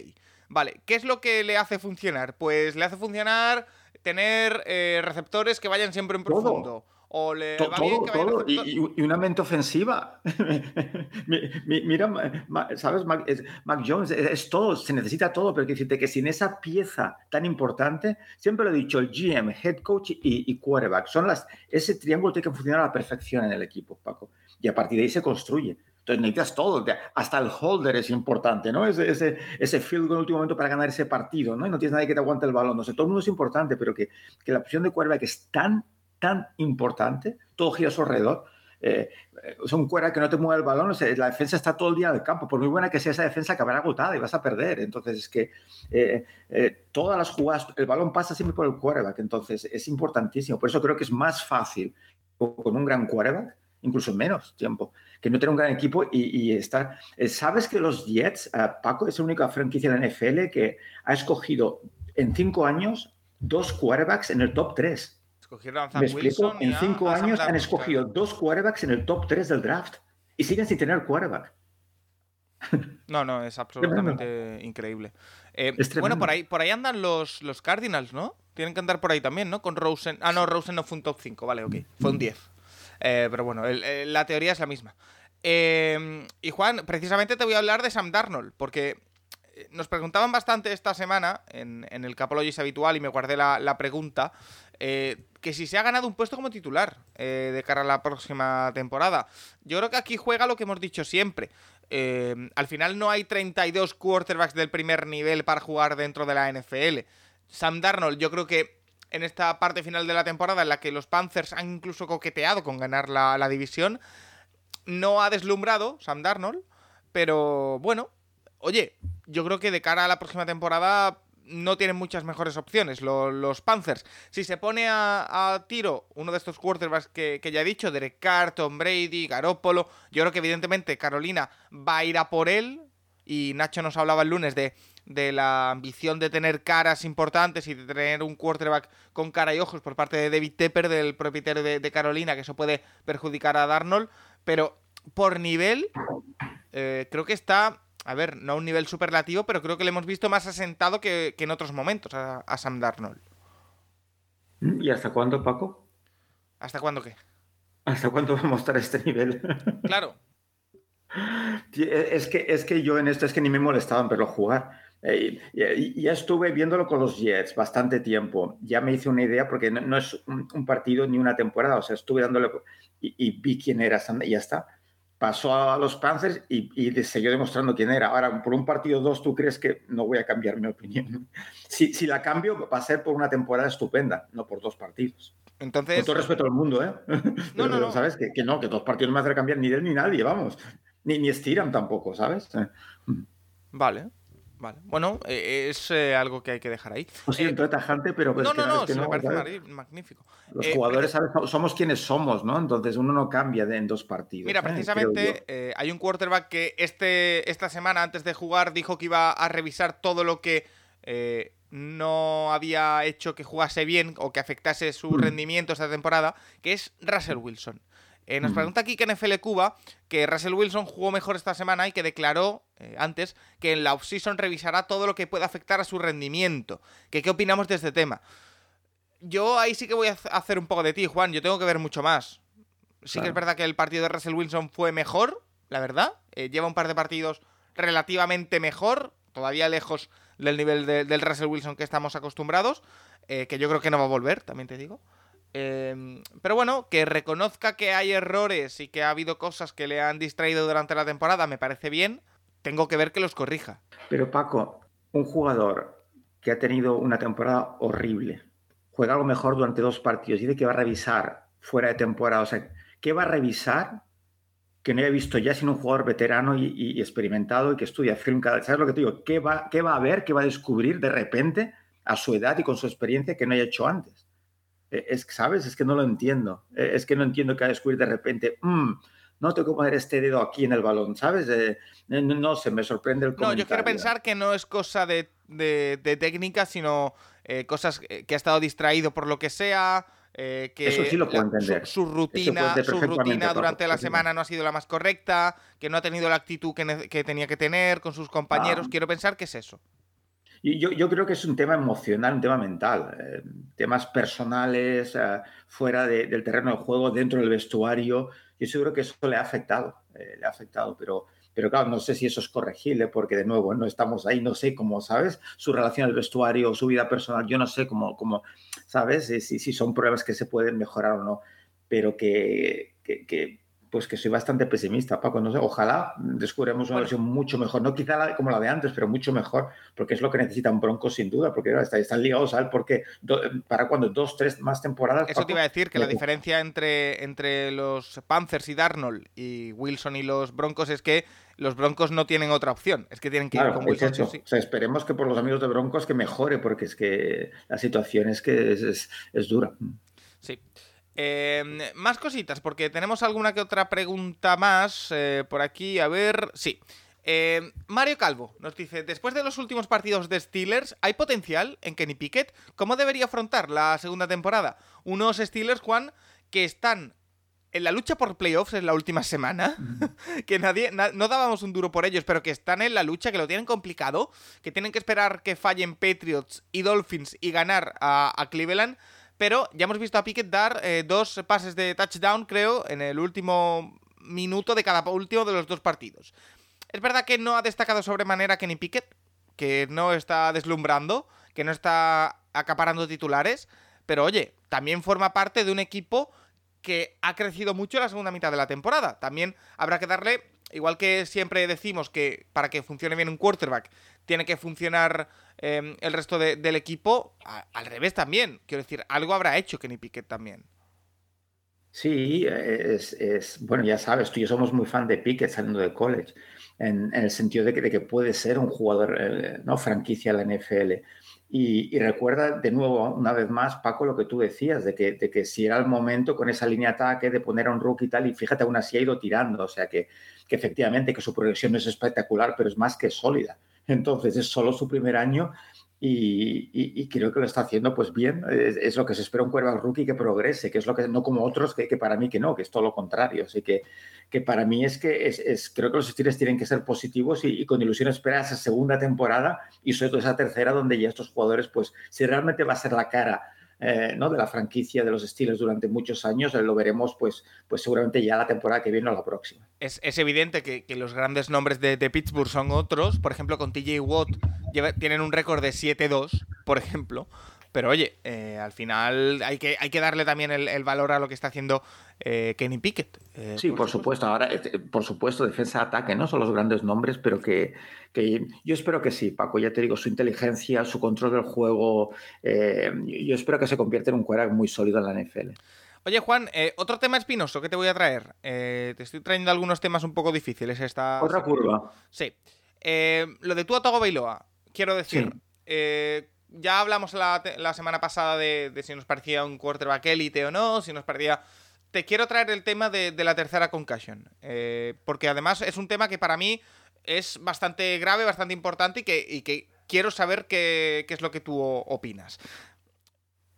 Vale, ¿qué es lo que le hace funcionar? Pues le hace funcionar tener receptores que vayan siempre en profundo o le va bien que todo. Y, una mente ofensiva. Mira, ¿sabes? Mac, Jones es, todo, se necesita todo, pero que decirte que sin esa pieza tan importante, siempre lo he dicho, el GM, head coach y, quarterback, son las, ese triángulo tiene que funcionar a la perfección en el equipo, Paco. Y a partir de ahí se construye. Entonces necesitas todo, hasta el holder es importante, ¿no? Ese, ese, ese field goal en último momento para ganar ese partido, ¿no? Y no tienes nadie que te aguante el balón, no sé, todo el mundo es importante, pero que, que la opción de quarterback es tan tan importante, todo gira a su alrededor. Eh, es un cuera que no te mueve el balón, la defensa está todo el día en el campo, por muy buena que sea esa defensa, acabará agotada y vas a perder. Entonces, es que eh, eh, todas las jugadas, el balón pasa siempre por el quarterback, entonces es importantísimo. Por eso creo que es más fácil con un gran quarterback, incluso en menos tiempo, que no tener un gran equipo y, estar. ¿Sabes que los Jets, Paco, es la única franquicia de la NFL que ha escogido en cinco años dos quarterbacks en el top tres? ¿Me explico? En cinco años han escogido dos quarterbacks en el top 3 del draft y siguen sin tener quarterback. No, no, es absolutamente increíble. Eh, bueno, por ahí, por ahí andan los, los Cardinals, ¿no? Tienen que andar por ahí también, ¿no? Con Rosen. Ah, no, Rosen no fue un top 5, vale, ok. Fue un 10. Eh, pero bueno, la teoría es la misma. Eh, y Juan, precisamente te voy a hablar de Sam Darnold, porque nos preguntaban bastante esta semana en, el Capologis habitual y me guardé la, pregunta. Eh, que si se ha ganado un puesto como titular eh, de cara a la próxima temporada. Yo creo que aquí juega lo que hemos dicho siempre. Eh, al final no hay 32 quarterbacks del primer nivel para jugar dentro de la NFL. Sam Darnold, yo creo que en esta parte final de la temporada en la que los Panthers han incluso coqueteado con ganar la, la división, no ha deslumbrado Sam Darnold, pero bueno, oye, yo creo que de cara a la próxima temporada no tienen muchas mejores opciones los Panthers. Si se pone a, tiro uno de estos quarterbacks que, ya he dicho, Derek Carr, Tom Brady, Garoppolo, yo creo que evidentemente Carolina va a ir a por él. Y Nacho nos hablaba el lunes de, de la ambición de tener caras importantes y de tener un quarterback con cara y ojos por parte de David Tepper, del propietario de, Carolina, que eso puede perjudicar a Darnold. Pero por nivel, eh, creo que está a ver, no a un nivel superlativo, pero creo que le hemos visto más asentado que, en otros momentos a, Sam Darnold. ¿Y hasta cuándo, Paco? ¿Hasta cuándo qué? ¿Hasta cuándo va a mostrar este nivel? Claro. Es que, es que yo en esto es que ni me molestaban verlo jugar. Eh, ya estuve viéndolo con los Jets bastante tiempo. Ya me hice una idea porque no, es un, partido ni una temporada. O sea, estuve dándole y, y vi quién era y ya está pasó a los Panthers y, y, siguió demostrando quién era. Ahora, por un partido dos, ¿tú crees que no voy a cambiar mi opinión? Si, si la cambio, va a ser por una temporada estupenda, no por dos partidos. Entonces... Con todo respeto al mundo, ¿eh? No, no, no. ¿Sabes? Que, que, no, que dos partidos no me hacen cambiar ni él ni nadie, vamos. Ni, ni estiran tampoco, ¿sabes? Vale. Vale. Bueno, eh, es eh, algo que hay que dejar ahí. Lo siento, eh, tajante, pero... no, no, no, me parece magnífico. Los jugadores somos quienes somos, ¿no? Entonces uno no cambia de, en dos partidos. Mira, precisamente hay un quarterback que este, esta semana, antes de jugar, dijo que iba a revisar todo lo que no había hecho que jugase bien o que afectase su mm. rendimiento esta temporada, que es Russell Wilson. Eh, nos pregunta aquí que NFL Cuba que Russell Wilson jugó mejor esta semana y que declaró eh, antes que en la offseason revisará todo lo que pueda afectar a su rendimiento. Que, ¿Qué opinamos de este tema? Yo ahí sí que voy a hacer un poco de ti, Juan. Yo tengo que ver mucho más. Sí que es verdad que el partido de Russell Wilson fue mejor, la verdad. Eh, lleva un par de partidos relativamente mejor, todavía lejos del nivel del Russell Wilson que estamos acostumbrados, que yo creo que no va a volver, también te digo. Em, pero bueno, que reconozca que hay errores y que ha habido cosas que le han distraído durante la temporada, me parece bien. Tengo que ver que los corrija. Pero Paco, un jugador que ha tenido una temporada horrible, juega algo mejor durante dos partidos, dice que va a revisar fuera de temporada. O sea, ¿qué va a revisar que no haya visto ya sino un jugador veterano y, experimentado y que estudia film cada... ¿Sabes lo que te digo? ¿Qué va, ¿Qué va a ver, qué va a descubrir de repente a su edad y con su experiencia que no haya hecho antes? Eh, es, ¿sabes? Es que no lo entiendo. Eh, es que no entiendo que a descubrir de repente, mm, no tengo que poner este dedo aquí en el balón, ¿sabes? Eh, no, se me sorprende el comentario. No, yo quiero pensar que no es cosa de, técnica, sino cosas que ha estado distraído por lo que sea. que Eso sí lo puedo entender. Su, rutina, su rutina durante la semana no ha sido la más correcta, que no ha tenido la actitud que, tenía que tener con sus compañeros. Ah. Quiero pensar que es eso. Yo, yo, creo que es un tema emocional, un tema mental, eh, temas personales, eh, fuera del terreno de juego, dentro del vestuario. Yo seguro que eso le ha afectado, eh, le ha afectado, pero, pero claro, no sé si eso es corregible, porque de nuevo no estamos ahí, no sé cómo, ¿sabes? Su relación al vestuario, su vida personal, yo no sé cómo, cómo ¿sabes? Si, si son pruebas que se pueden mejorar o no, pero que, que, que pues que soy bastante pesimista, Paco. No sé, ojalá descubramos una versión mucho mejor, no quizá como la de antes, pero mucho mejor, porque es lo que necesitan Broncos sin duda, porque están, ligados a él, porque para cuando dos, tres más temporadas. Eso te iba a decir, que la diferencia entre, entre los Panthers y Darnold y Wilson y los Broncos es que los Broncos no tienen otra opción, es que tienen que ir con Wilson. o sea, esperemos que por los amigos de Broncos que mejore, porque es que la situación es que es, es dura. Sí. Em, más cositas, porque tenemos alguna que otra pregunta más eh, por aquí. A ver, sí. Em, Mario Calvo nos dice, después de los últimos partidos de Steelers, ¿hay potencial en Kenny Pickett? ¿Cómo debería afrontar la segunda temporada? Unos Steelers, Juan, que están en la lucha por playoffs en la última semana, que nadie, no dábamos un duro por ellos, pero que están en la lucha, que lo tienen complicado, que tienen que esperar que fallen Patriots y Dolphins y ganar a Cleveland pero ya hemos visto a Pickett dar eh, dos pases de touchdown, creo, en el último minuto de cada último de los dos partidos. Es verdad que no ha destacado sobremanera Kenny Pickett, que no está deslumbrando, que no está acaparando titulares, pero oye, también forma parte de un equipo que ha crecido mucho en la segunda mitad de la temporada. También habrá que darle, igual que siempre decimos que para que funcione bien un quarterback tiene que funcionar em, el resto del equipo, al revés también. Quiero decir, algo habrá hecho Kenny Pickett también. Sí, es, bueno, ya sabes, tú y yo somos muy fan de Pickett saliendo de college, en, el sentido de que, puede ser un jugador, eh, no franquicia en la NFL. Y, recuerda de nuevo, una vez más, Paco, lo que tú decías, de que, de que si era el momento con esa línea de ataque de poner a un rookie y tal, y fíjate, aún así ha ido tirando, o sea que, que efectivamente que su progresión no es espectacular, pero es más que sólida. Entonces es solo su primer año y, creo que lo está haciendo pues bien. Es, lo que se espera un quarterback rookie que progrese, que es lo que no como otros que, para mí que no, que es todo lo contrario. Así que, para mí es que es, creo que los estilos tienen que ser positivos y, con ilusión esperar esa segunda temporada y sobre todo esa tercera donde ya estos jugadores pues si realmente va a ser la cara eh, ¿no? de la franquicia de los Steelers durante muchos años, lo veremos pues, pues seguramente ya la temporada que viene o la próxima. Es, evidente que, los grandes nombres de, Pittsburgh son otros, por ejemplo con TJ Watt tienen un récord de 7-2, por ejemplo, pero oye, eh, al final hay que, hay que darle también el, valor a lo que está haciendo eh, Kenny Pickett. Eh, sí, por, supuesto. Ahora, por supuesto, defensa-ataque, ¿no? Son los grandes nombres, pero que, yo espero que sí, Paco. Ya te digo, su inteligencia, su control del juego, yo espero que se convierta en un quarterback muy sólido en la NFL. Oye, Juan, otro tema espinoso que te voy a traer. te estoy trayendo algunos temas un poco difíciles. Esta... Otra curva. Sí. lo de tú a Togo Bailoa, quiero decir ya hablamos la, semana pasada de, si nos parecía un quarterback élite o no, si nos parecía... Te quiero traer el tema de, la tercera concussion, eh, porque además es un tema que para mí es bastante grave, bastante importante y que, quiero saber qué, es lo que tú opinas.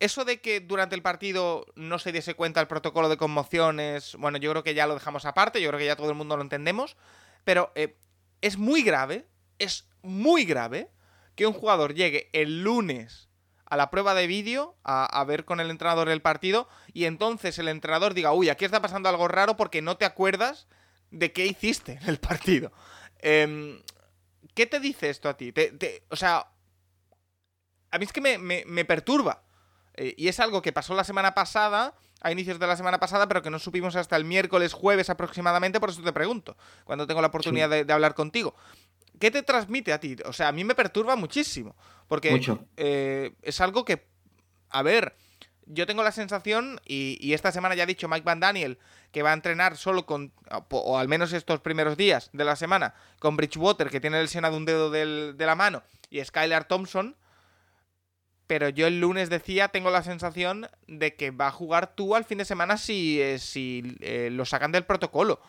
Eso de que durante el partido no se diese cuenta el protocolo de conmociones, bueno, yo creo que ya lo dejamos aparte, yo creo que ya todo el mundo lo entendemos, pero eh, es muy grave, es muy grave que un jugador llegue el lunes a la prueba de vídeo, a, ver con el entrenador el partido, y entonces el entrenador diga, uy, aquí está pasando algo raro porque no te acuerdas de qué hiciste en el partido. Em, ¿Qué te dice esto a ti? o sea, a mí es que me, perturba. Eh, y es algo que pasó la semana pasada, a inicios de la semana pasada, pero que no supimos hasta el miércoles, jueves aproximadamente, por eso te pregunto, cuando tengo la oportunidad de, hablar contigo. ¿Qué te transmite a ti? O sea, a mí me perturba muchísimo. Porque eh, es algo que, a ver, yo tengo la sensación, y, esta semana ya ha dicho Mike Van Daniel, que va a entrenar solo con, o, al menos estos primeros días de la semana, con Bridgewater, que tiene lesionado un dedo de la mano, y Skylar Thompson. Pero yo el lunes decía, tengo la sensación de que va a jugar tú al fin de semana si, eh, si eh, lo sacan del protocolo.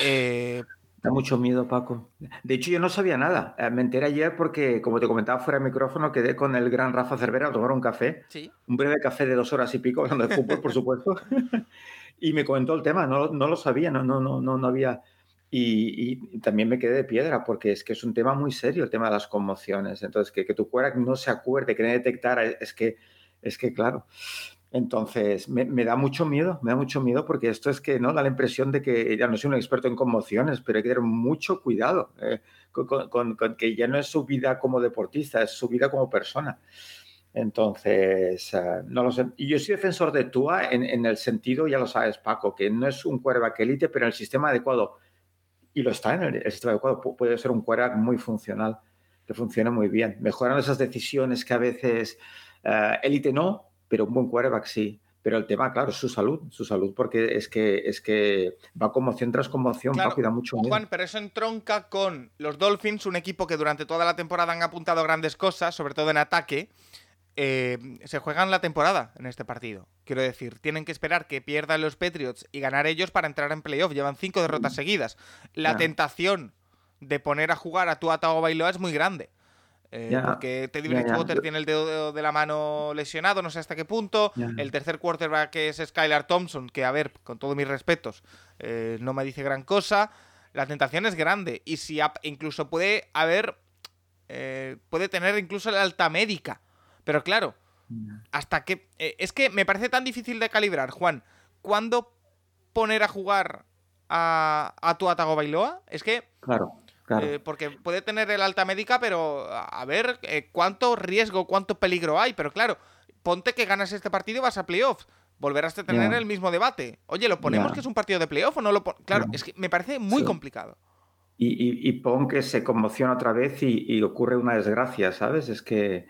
Eh, Da mucho miedo, Paco. De hecho, yo no sabía nada. Eh, me enteré ayer porque, como te comentaba fuera de micrófono, quedé con el gran Rafa Cervera a tomar un café. ¿Sí? Un breve café de dos horas y pico, hablando de fútbol, por supuesto. y me comentó el tema. No, no lo sabía, no, no, no, no, había. Y, también me quedé de piedra porque es que es un tema muy serio el tema de las conmociones. Entonces, que, que tu cuerpo no se acuerde, que no detectara, es que, es que claro. Entonces, me, da mucho miedo, me da mucho miedo porque esto es que no da la impresión de que ya no soy un experto en conmociones, pero hay que tener mucho cuidado eh, con, que ya no es su vida como deportista, es su vida como persona. Entonces, eh, no lo sé. Y yo soy defensor de Tua en, el sentido, ya lo sabes, Paco, que no es un quarterback élite, pero en el sistema adecuado, y lo está en el, sistema adecuado, puede ser un quarterback muy funcional, que funcione muy bien, mejorando esas decisiones que a veces élite no, pero un buen quarterback sí. Pero el tema, claro, es su salud, su salud, porque es que, es que va conmoción tras conmoción, claro, da mucho miedo. Juan, pero eso entronca con los Dolphins, un equipo que durante toda la temporada han apuntado grandes cosas, sobre todo en ataque. Eh, se juegan la temporada en este partido. Quiero decir, tienen que esperar que pierdan los Patriots y ganar ellos para entrar en playoff. Llevan cinco derrotas seguidas. La tentación de poner a jugar a tu Bailoa es muy grande. Eh, porque Teddy Bridgewater tiene el dedo de la mano lesionado, no sé hasta qué punto. El tercer quarterback es Skylar Thompson, que a ver, con todos mis respetos, eh, no me dice gran cosa. La tentación es grande. Y si incluso puede haber. Eh, puede tener incluso la alta médica. Pero claro, hasta que. es que me parece tan difícil de calibrar, Juan. ¿Cuándo poner a jugar a, a tu Atago Bailoa? Es que. Claro Eh, porque puede tener el alta médica, pero a ver eh, cuánto riesgo, cuánto peligro hay. Pero claro, ponte que ganas este partido y vas a playoffs. Volverás a tener el mismo debate. Oye, ¿lo ponemos que es un partido de playoff o no lo ponemos? Claro, es que me parece muy complicado. Y, y, pon que se conmociona otra vez y, ocurre una desgracia, ¿sabes? Es que,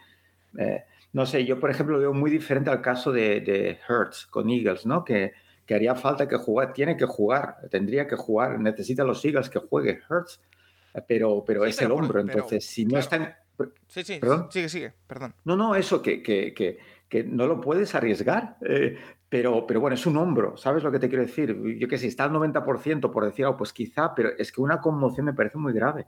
eh, no sé, yo por ejemplo lo veo muy diferente al caso de, de Hertz con Eagles, ¿no? Que, que haría falta que jugar, tiene que jugar, tendría que jugar, necesita los Eagles que juegue Hertz, pero, pero es el hombro, entonces si no está en... Sí, sí, ¿Perdón? sigue, sigue, perdón. No, no, eso que, que, que, que no lo puedes arriesgar, eh, pero, pero bueno, es un hombro, ¿sabes lo que te quiero decir? Yo que sé, está al 90% por decir algo, pues quizá, pero es que una conmoción me parece muy grave.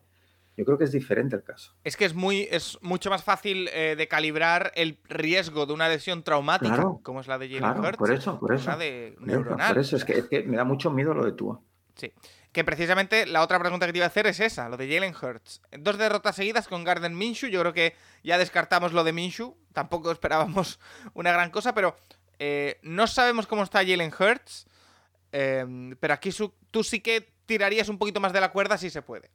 Yo creo que es diferente el caso. Es que es muy es mucho más fácil eh, de calibrar el riesgo de una lesión traumática, como es la de Jalen claro, Por eso, por eso. de neuronal. Por eso, es que, me da mucho miedo lo de tú. Sí. Que precisamente la otra pregunta que te iba a hacer es esa, lo de Jalen Hurts. Dos derrotas seguidas con Garden Minshew. Yo creo que ya descartamos lo de Minshew. Tampoco esperábamos una gran cosa, pero eh, no sabemos cómo está Jalen Hurts. Eh, pero aquí tú sí que tirarías un poquito más de la cuerda si se puede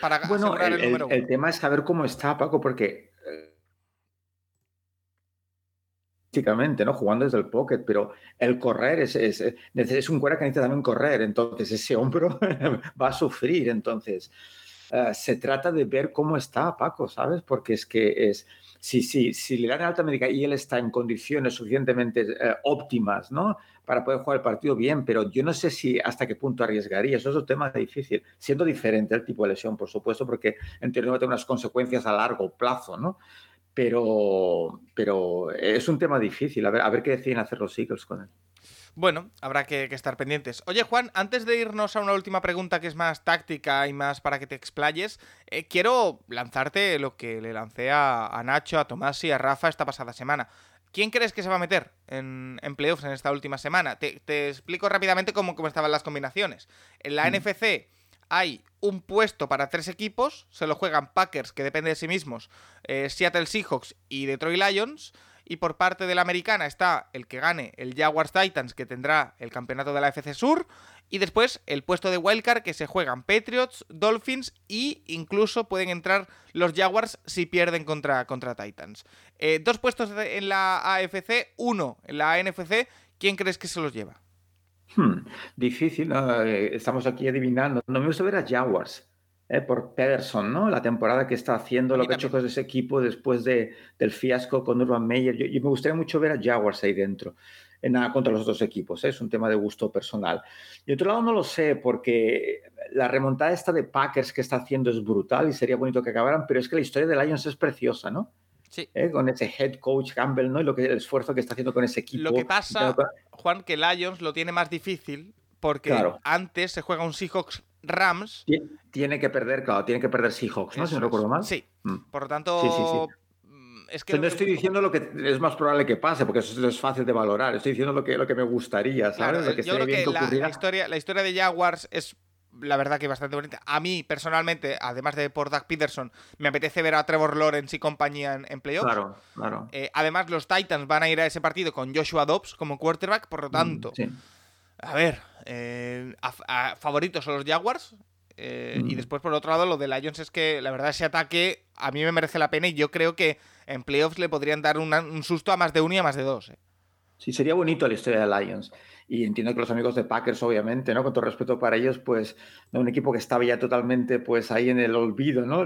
para bueno, el, tema es saber cómo está, Paco, porque eh, ¿no? Jugando desde el pocket, pero el correr es, es, es un cuerda que necesita también correr, entonces ese hombro va a sufrir, entonces eh, se trata de ver cómo está Paco, ¿sabes? Porque es que es, si, si, si le dan alta médica y él está en condiciones suficientemente eh, óptimas, ¿no? Para poder jugar el partido bien, pero yo no sé si hasta qué punto arriesgaría. Eso es un tema difícil, siendo diferente el tipo de lesión, por supuesto, porque en teoría va a tener unas consecuencias a largo plazo, ¿no? Pero, pero es un tema difícil. A ver, a ver qué deciden hacer los Eagles con él. Bueno, habrá que, estar pendientes. Oye, Juan, antes de irnos a una última pregunta que es más táctica y más para que te explayes, eh, quiero lanzarte lo que le lancé a, Nacho, a Tomás y a Rafa esta pasada semana. ¿Quién crees que se va a meter en, playoffs en esta última semana? Te, explico rápidamente cómo, cómo, estaban las combinaciones. En la mm. NFC hay un puesto para tres equipos, se lo juegan Packers, que depende de sí mismos, eh, Seattle Seahawks y Detroit Lions. Y por parte de la americana está el que gane el Jaguars Titans, que tendrá el campeonato de la FC Sur. Y después el puesto de Wildcard que se juegan Patriots, Dolphins y incluso pueden entrar los Jaguars si pierden contra, contra Titans. Eh, dos puestos en la AFC, uno en la NFC. ¿Quién crees que se los lleva? Hmm, difícil, eh, estamos aquí adivinando. No me gusta ver a Jaguars. Eh, por Pederson, ¿no? La temporada que está haciendo, lo que ha hecho con ese equipo después de, del fiasco con Urban Meyer. Yo, me gustaría mucho ver a Jaguars ahí dentro, en nada contra los otros equipos, ¿eh? es un tema de gusto personal. Y otro lado no lo sé, porque la remontada esta de Packers que está haciendo es brutal y sería bonito que acabaran, pero es que la historia de Lions es preciosa, ¿no? Sí. ¿Eh? Con ese head coach Campbell, ¿no? Y lo que, el esfuerzo que está haciendo con ese equipo. Lo que pasa, Juan, que Lions lo tiene más difícil porque antes se juega un Seahawks Rams. Tiene que perder, claro, tiene que perder Seahawks, ¿no? si no recuerdo mal. Sí. Mm. Por lo tanto. Mm, es que no estoy diciendo lo que es más probable que pase, porque eso es fácil de valorar. Estoy diciendo lo que, lo que me gustaría, ¿sabes? lo que yo creo que, la, historia, la historia de Jaguars es la verdad que bastante bonita. A mí, personalmente, además de por Doug Peterson, me apetece ver a Trevor Lawrence y compañía en, playoffs. Claro, claro. Eh, además, los Titans van a ir a ese partido con Joshua Dobbs como quarterback, por lo mm, tanto. A ver, eh, favoritos son los Jaguars. Eh, y mm. después, por otro lado, lo de Lions es que la verdad ese ataque a mí me merece la pena y yo creo que en playoffs le podrían dar un susto a más de uno y a más de dos. Eh. Sí, sería bonito la historia de Lions y entiendo que los amigos de Packers, obviamente, ¿no? Con todo respeto para ellos, pues, ¿no? un equipo que estaba ya totalmente, pues, ahí en el olvido, ¿no?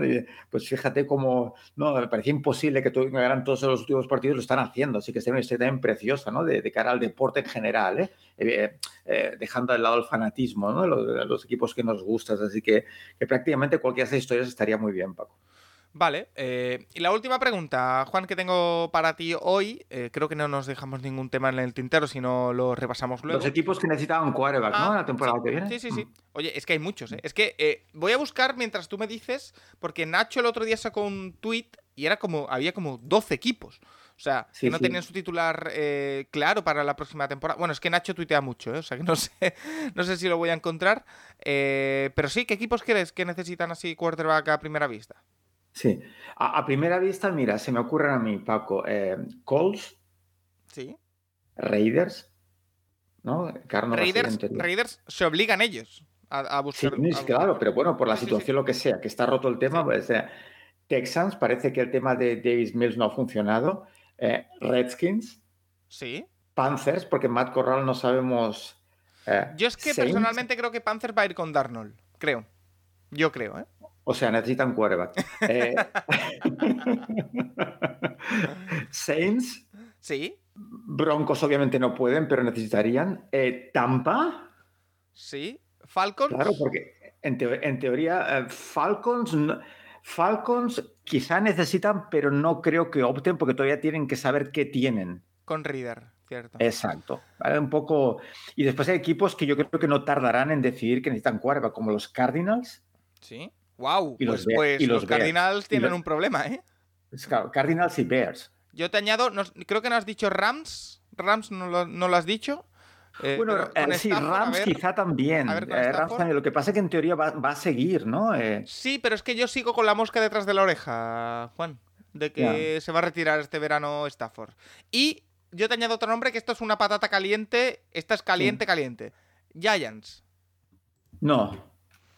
pues fíjate cómo, ¿no? Me parecía imposible que ganaran todos los últimos partidos, lo están haciendo, así que sería una historia también preciosa, ¿no? De, cara al deporte en general, ¿eh? Eh, ¿eh? dejando de lado el fanatismo, ¿no? Los, los equipos que nos gustan, así que, que prácticamente cualquiera de esas historias estaría muy bien, Paco. Vale, eh, y la última pregunta, Juan, que tengo para ti hoy, eh, creo que no nos dejamos ningún tema en el tintero, sino lo repasamos luego. Los equipos que necesitaban quarterback, ¿no? Ah, la temporada que viene. Sí, sí, sí. Mm. Oye, es que hay muchos, ¿eh? Es que eh, voy a buscar mientras tú me dices, porque Nacho el otro día sacó un tweet y era como, había como 12 equipos. O sea, que no tenían su titular claro para la próxima temporada. Bueno, es que Nacho tuitea mucho, ¿eh? o sea que no sé, no sé si lo voy a encontrar. pero sí, ¿qué equipos crees que necesitan así quarterback a primera vista? Sí, a, primera vista, mira, se me ocurren a mí, Paco, eh, Colts, sí. Raiders, ¿no? Raiders, Raiders se obligan ellos a, buscar. Sí, claro, pero bueno, por la situación, lo que sea, que está roto el tema, pues, eh, Texans, parece que el tema de Davis Mills no ha funcionado. Eh, Redskins. Sí. Panthers, porque Matt Corral no sabemos. Eh, Yo es que personalmente creo que Panthers va a ir con Darnold, creo. Yo creo, ¿eh? O sea, necesitan quarterback. Saints. Sí. Broncos obviamente no pueden, pero necesitarían. Tampa. Sí. Falcons. Claro, porque en, teoría eh, Falcons, Falcons quizá necesitan, pero no creo que opten porque todavía tienen que saber qué tienen. Con Reader, cierto. Exacto. Un poco. Y después hay equipos que yo creo que no tardarán en decidir que necesitan quarterback, como los Cardinals. Sí. Wow. Y los, pues, pues los, Cardinals tienen un problema, ¿eh? Cardinals y Bears. Yo te añado, creo que no has dicho Rams. Rams no lo, no lo has dicho. Eh, bueno, eh, sí, Rams quizá también. Eh, Rams también. Lo que pasa es que en teoría va, a seguir, ¿no? Sí, pero es que yo sigo con la mosca detrás de la oreja, Juan, de que se va a retirar este verano Stafford. Y yo te añado otro nombre que esto es una patata caliente. Esta es caliente, caliente. Giants. No.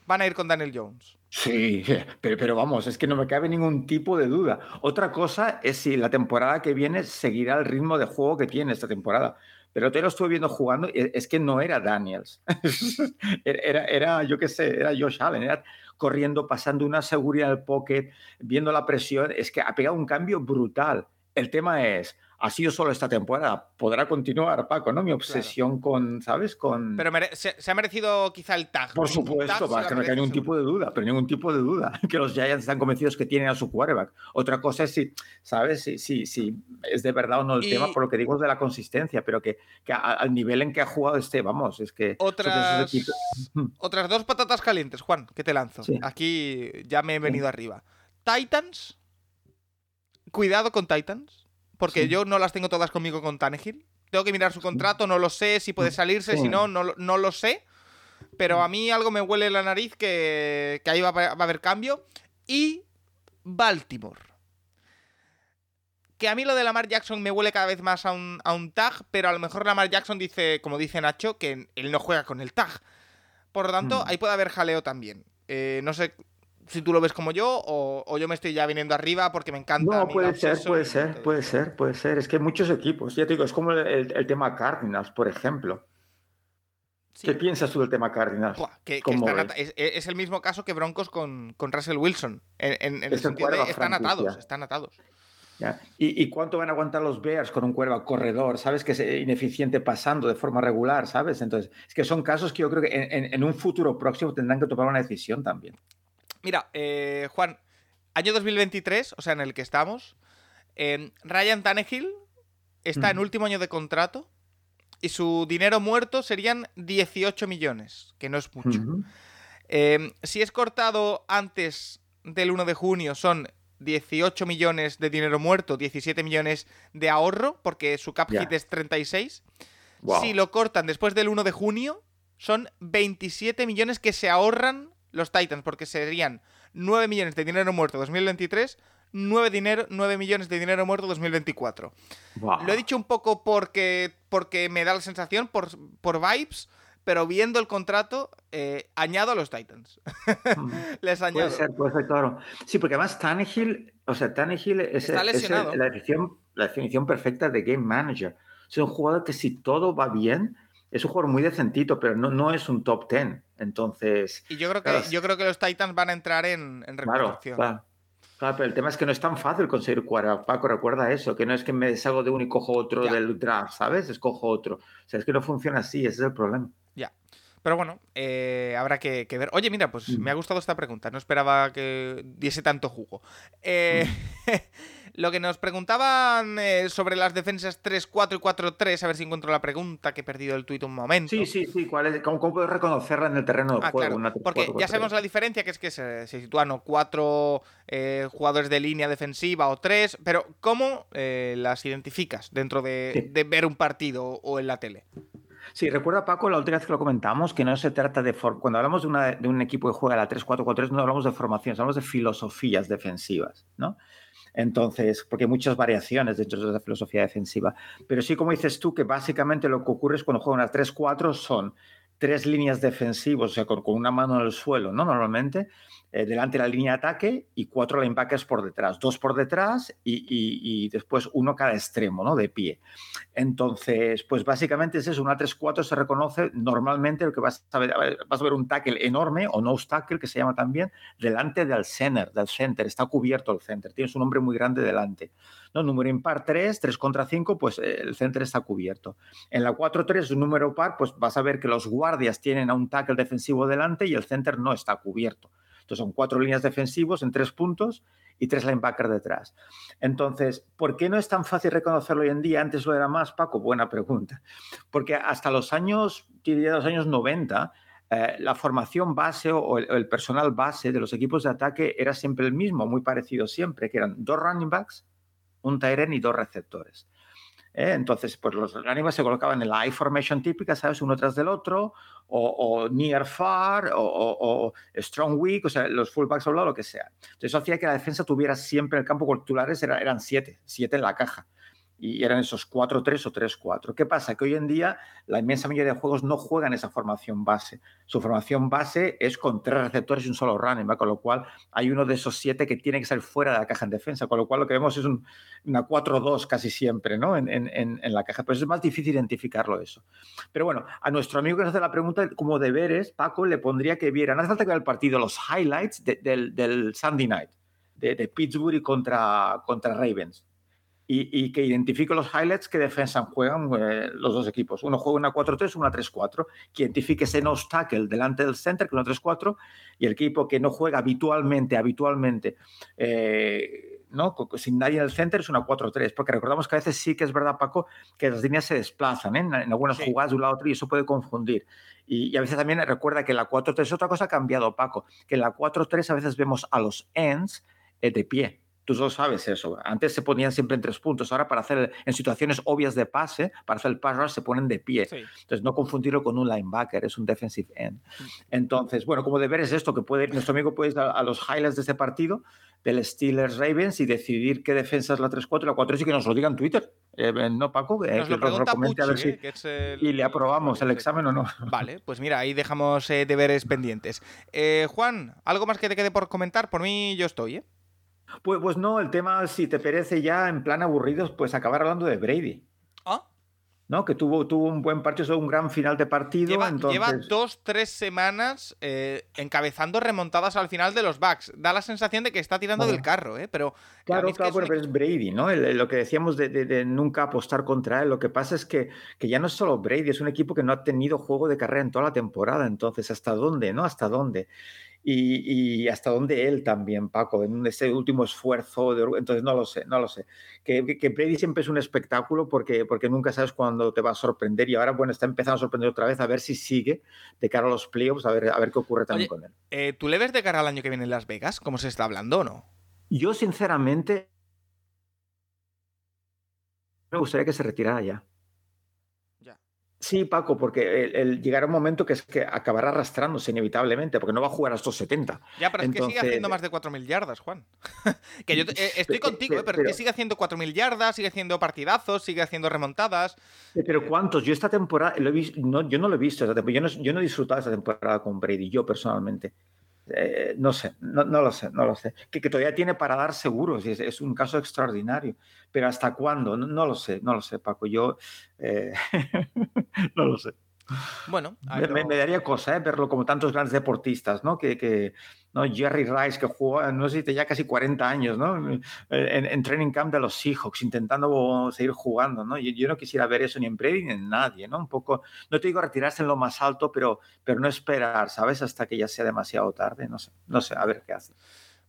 Van a ir con Daniel Jones. Sí, pero, vamos, es que no me cabe ningún tipo de duda. Otra cosa es si la temporada que viene seguirá el ritmo de juego que tiene esta temporada pero te lo estuve viendo jugando, es que no era Daniels. era, era, yo qué sé, era Josh Allen, era corriendo, pasando una seguridad al pocket, viendo la presión, es que ha pegado un cambio brutal. El tema es, ha sido solo esta temporada. Podrá continuar, Paco, ¿no? Mi obsesión con, ¿sabes? Con... Pero se, ha merecido quizá el tag. Por supuesto, para que no haya ningún tipo de duda, pero ningún tipo de duda que los Giants están convencidos que tienen a su quarterback. Otra cosa es si, ¿sabes? Si, si, si es de verdad o no el tema, por lo que digo es de la consistencia, pero que, al nivel en que ha jugado este, vamos, es que... Otras, otras dos patatas calientes, Juan, que te lanzo. Aquí ya me he venido arriba. Titans. Cuidado con Titans porque yo no las tengo todas conmigo con Tannehill. Tengo que mirar su contrato, no lo sé, si puede salirse, si no, no, no lo sé. Pero a mí algo me huele la nariz que, ahí va, a haber cambio. Y Baltimore. Que a mí lo de Lamar Jackson me huele cada vez más a un, a un tag, pero a lo mejor Lamar Jackson dice, como dice Nacho, que él no juega con el tag. Por lo tanto, mm. ahí puede haber jaleo también. Eh, no sé si tú lo ves como yo o, yo me estoy ya viniendo arriba porque me encanta. No, puede ser, puede ser, puede ser, puede ser. Es que hay muchos equipos, ya te digo, es como el, tema Cardinals, por ejemplo. ¿Qué piensas tú del tema Cardinals? es? el mismo caso que Broncos con, Russell Wilson. En, el sentido de están atados, están atados. ¿Y, cuánto van a aguantar los Bears con un cuerva corredor? ¿Sabes? Que es ineficiente pasando de forma regular, ¿sabes? Entonces, es que son casos que yo creo que en un futuro próximo tendrán que tomar una decisión también. Mira, eh, Juan, año 2023, o sea, en el que estamos, eh, Ryan Tannehill está en último año de contrato y su dinero muerto serían 18 millones, que no es mucho. Eh, si es cortado antes del 1 de junio, son 18 millones de dinero muerto, 17 millones de ahorro, porque su cap hit es 36. Si lo cortan después del 1 de junio, son 27 millones que se ahorran los Titans, porque serían 9 millones de dinero muerto 2023, 9, dinero, 9 millones de dinero muerto 2024. Lo he dicho un poco porque, porque me da la sensación, por, por vibes, pero viendo el contrato, eh, añado a los Titans. Mm. Les añado. Puede ser, puede ser, claro. Sí, porque además Tannehill, o sea, Tannehill es, la, definición, la definición perfecta de game manager. Es un jugador que si todo va bien, es un jugador muy decentito, pero no, no es un top 10. Entonces. Y yo creo que, yo creo que los Titans van a entrar en, en Claro, claro. pero el tema es que no es tan fácil conseguir cuadra. Paco, recuerda eso, que no es que me deshago de uno y cojo otro del draft, ¿sabes? Escojo otro. O sea, es que no funciona así, ese es el problema. Ya. Pero bueno, eh, habrá que, ver. Oye, mira, pues me ha gustado esta pregunta. No esperaba que diese tanto jugo. Eh, Lo que nos preguntaban eh, sobre las defensas 3-4 y 4-3, a ver si encuentro la pregunta, que he perdido el tuit un momento. Sí, sí, sí. ¿Cuál ¿Cómo, puedes reconocerla en el terreno de ah, juego? porque ya sabemos la diferencia, que es que se, sitúan o cuatro eh, jugadores de línea defensiva o tres, pero ¿cómo eh, las identificas dentro de, ver un partido o en la tele? Sí, recuerda Paco la última vez que lo comentamos, que no se trata de... Cuando hablamos de, de un equipo que juega la 3-4-4-3, no hablamos de formaciones, hablamos de filosofías defensivas, ¿no? Entonces, porque hay muchas variaciones dentro de la filosofía defensiva. Pero sí, como dices tú, que básicamente lo que ocurre es cuando juegan a 3-4 son tres líneas defensivas, o sea, con, una mano en el suelo, ¿no? Normalmente, eh, delante de la línea de ataque y cuatro linebackers por detrás, dos por detrás y, después uno cada extremo, ¿no? De pie. Entonces, pues básicamente es eso, una 3-4 se reconoce normalmente lo que vas a ver, vas a ver un tackle enorme o no tackle que se llama también delante del center, del center, está cubierto el center, tienes un hombre muy grande delante. ¿no? Número impar 3, 3 contra 5, pues eh, el center está cubierto. En la 4-3, un número par, pues vas a ver que los guardias tienen a un tackle defensivo delante y el center no está cubierto. Entonces son cuatro líneas defensivos en tres puntos y tres linebackers detrás. Entonces, ¿por qué no es tan fácil reconocerlo hoy en día? Antes lo era más, Paco. Buena pregunta. Porque hasta los años, diría los años 90, eh, la formación base o el, personal base de los equipos de ataque era siempre el mismo, muy parecido siempre, que eran dos running backs, un tight y dos receptores. ¿Eh? Entonces, pues los backs se colocaban en la I-formation típica, ¿sabes? Uno tras del otro, o, near far, o, strong weak, o sea, los fullbacks lado, lo que sea. Entonces, eso hacía que la defensa tuviera siempre el campo titulares, eran siete, siete en la caja y eran esos 4-3 o 3-4. ¿Qué pasa? Que hoy en día la inmensa mayoría de juegos no juegan esa formación base. Su formación base es con tres receptores y un solo running con lo cual hay uno de esos siete que tiene que salir fuera de la caja en defensa, con lo cual lo que vemos es una 4-2 casi siempre ¿no? En, en, en, la caja. Pero es más difícil identificarlo eso. Pero bueno, a nuestro amigo que nos hace la pregunta, como deberes, Paco le pondría que viera, no hace falta que vea el partido, los highlights del, del Sunday night, de, de Pittsburgh contra, contra Ravens y, que identifique los highlights que defensan juegan eh, los dos equipos. Uno juega una 4-3, una 3-4, que identifique ese no tackle delante del center, que es una 3-4, y el equipo que no juega habitualmente, habitualmente, eh, ¿no? sin nadie en el center es una 4-3, porque recordamos que a veces sí que es verdad, Paco, que las líneas se desplazan ¿eh? en, algunas jugadas de un lado a otro y eso puede confundir. Y, y a veces también recuerda que la 4-3, otra cosa ha cambiado, Paco, que en la 4-3 a veces vemos a los ends de pie Tú solo sabes eso. Antes se ponían siempre en tres puntos. Ahora, para hacer en situaciones obvias de pase, para hacer el pass rush, se ponen de pie. Entonces, no confundirlo con un linebacker, es un defensive end. Mm. Entonces, bueno, como deber es esto, que puede, nuestro amigo puede ir a, los highlights de este partido, del Steelers Ravens, y decidir qué defensa es la 3-4 y la 4 y que nos lo diga en Twitter. Eh, ¿No, Paco? Eh, que lo recomente a ver si. Eh, y le aprobamos el examen o no. Vale, pues mira, ahí dejamos deberes pendientes. Juan, ¿algo más que te quede por comentar? Por mí, yo estoy, ¿eh? Pues, pues no, el tema, si te parece ya en plan aburridos, pues acabar hablando de Brady. ¿Ah? ¿no? Que tuvo, tuvo un buen partido, un gran final de partido. Lleva, lleva dos, tres semanas eh, encabezando remontadas al final de los backs. Da la sensación de que está tirando del carro, ¿eh? Pero. Claro, claro, es pero es Brady, ¿no? lo que decíamos de, de, nunca apostar contra él. Lo que pasa es que, que ya no es solo Brady, es un equipo que no ha tenido juego de carrera en toda la temporada. Entonces, ¿hasta dónde, no? ¿Hasta dónde? Y, hasta dónde él también, Paco, en ese último esfuerzo. De, entonces, no lo sé, no lo sé. Que, que Brady siempre es un espectáculo porque, porque nunca sabes cuándo te va a sorprender y ahora, bueno, está empezando a sorprender otra vez, a ver si sigue de cara a los playoffs, a ver, a ver qué ocurre también con él. Eh, ¿Tú le ves de cara al año que viene en Las Vegas? ¿Cómo se está hablando o no? Yo, sinceramente, me gustaría que se retirara ya. Sí, Paco, porque el, llegará un momento que es que acabará arrastrándose inevitablemente, porque no va a jugar a estos 70. Ya, pero es que sigue haciendo más de 4.000 yardas, Juan. que yo eh, estoy contigo, pero, es que sigue haciendo 4.000 yardas, sigue haciendo partidazos, sigue haciendo remontadas. Pero ¿cuántos? Yo esta temporada, lo he visto, no, yo no lo he visto, yo no, yo no he disfrutado esta temporada con Brady, yo personalmente. Eh, no sé, no, lo sé, no lo sé. Que, todavía tiene para dar seguros, y es, un caso extraordinario. Pero ¿hasta cuándo? No, lo sé, no lo sé, Paco. Yo eh, no lo sé. Bueno, me, daría cosa ¿eh? verlo como tantos grandes deportistas, ¿no? Que, ¿no? Jerry Rice, que jugó, no sé si ya casi 40 años, ¿no? En, training camp de los Seahawks, intentando seguir jugando, ¿no? Yo, yo, no quisiera ver eso ni en Brady ni en nadie, ¿no? Un poco, no te digo retirarse en lo más alto, pero, pero no esperar, ¿sabes? Hasta que ya sea demasiado tarde, no sé, no sé, a ver qué hace.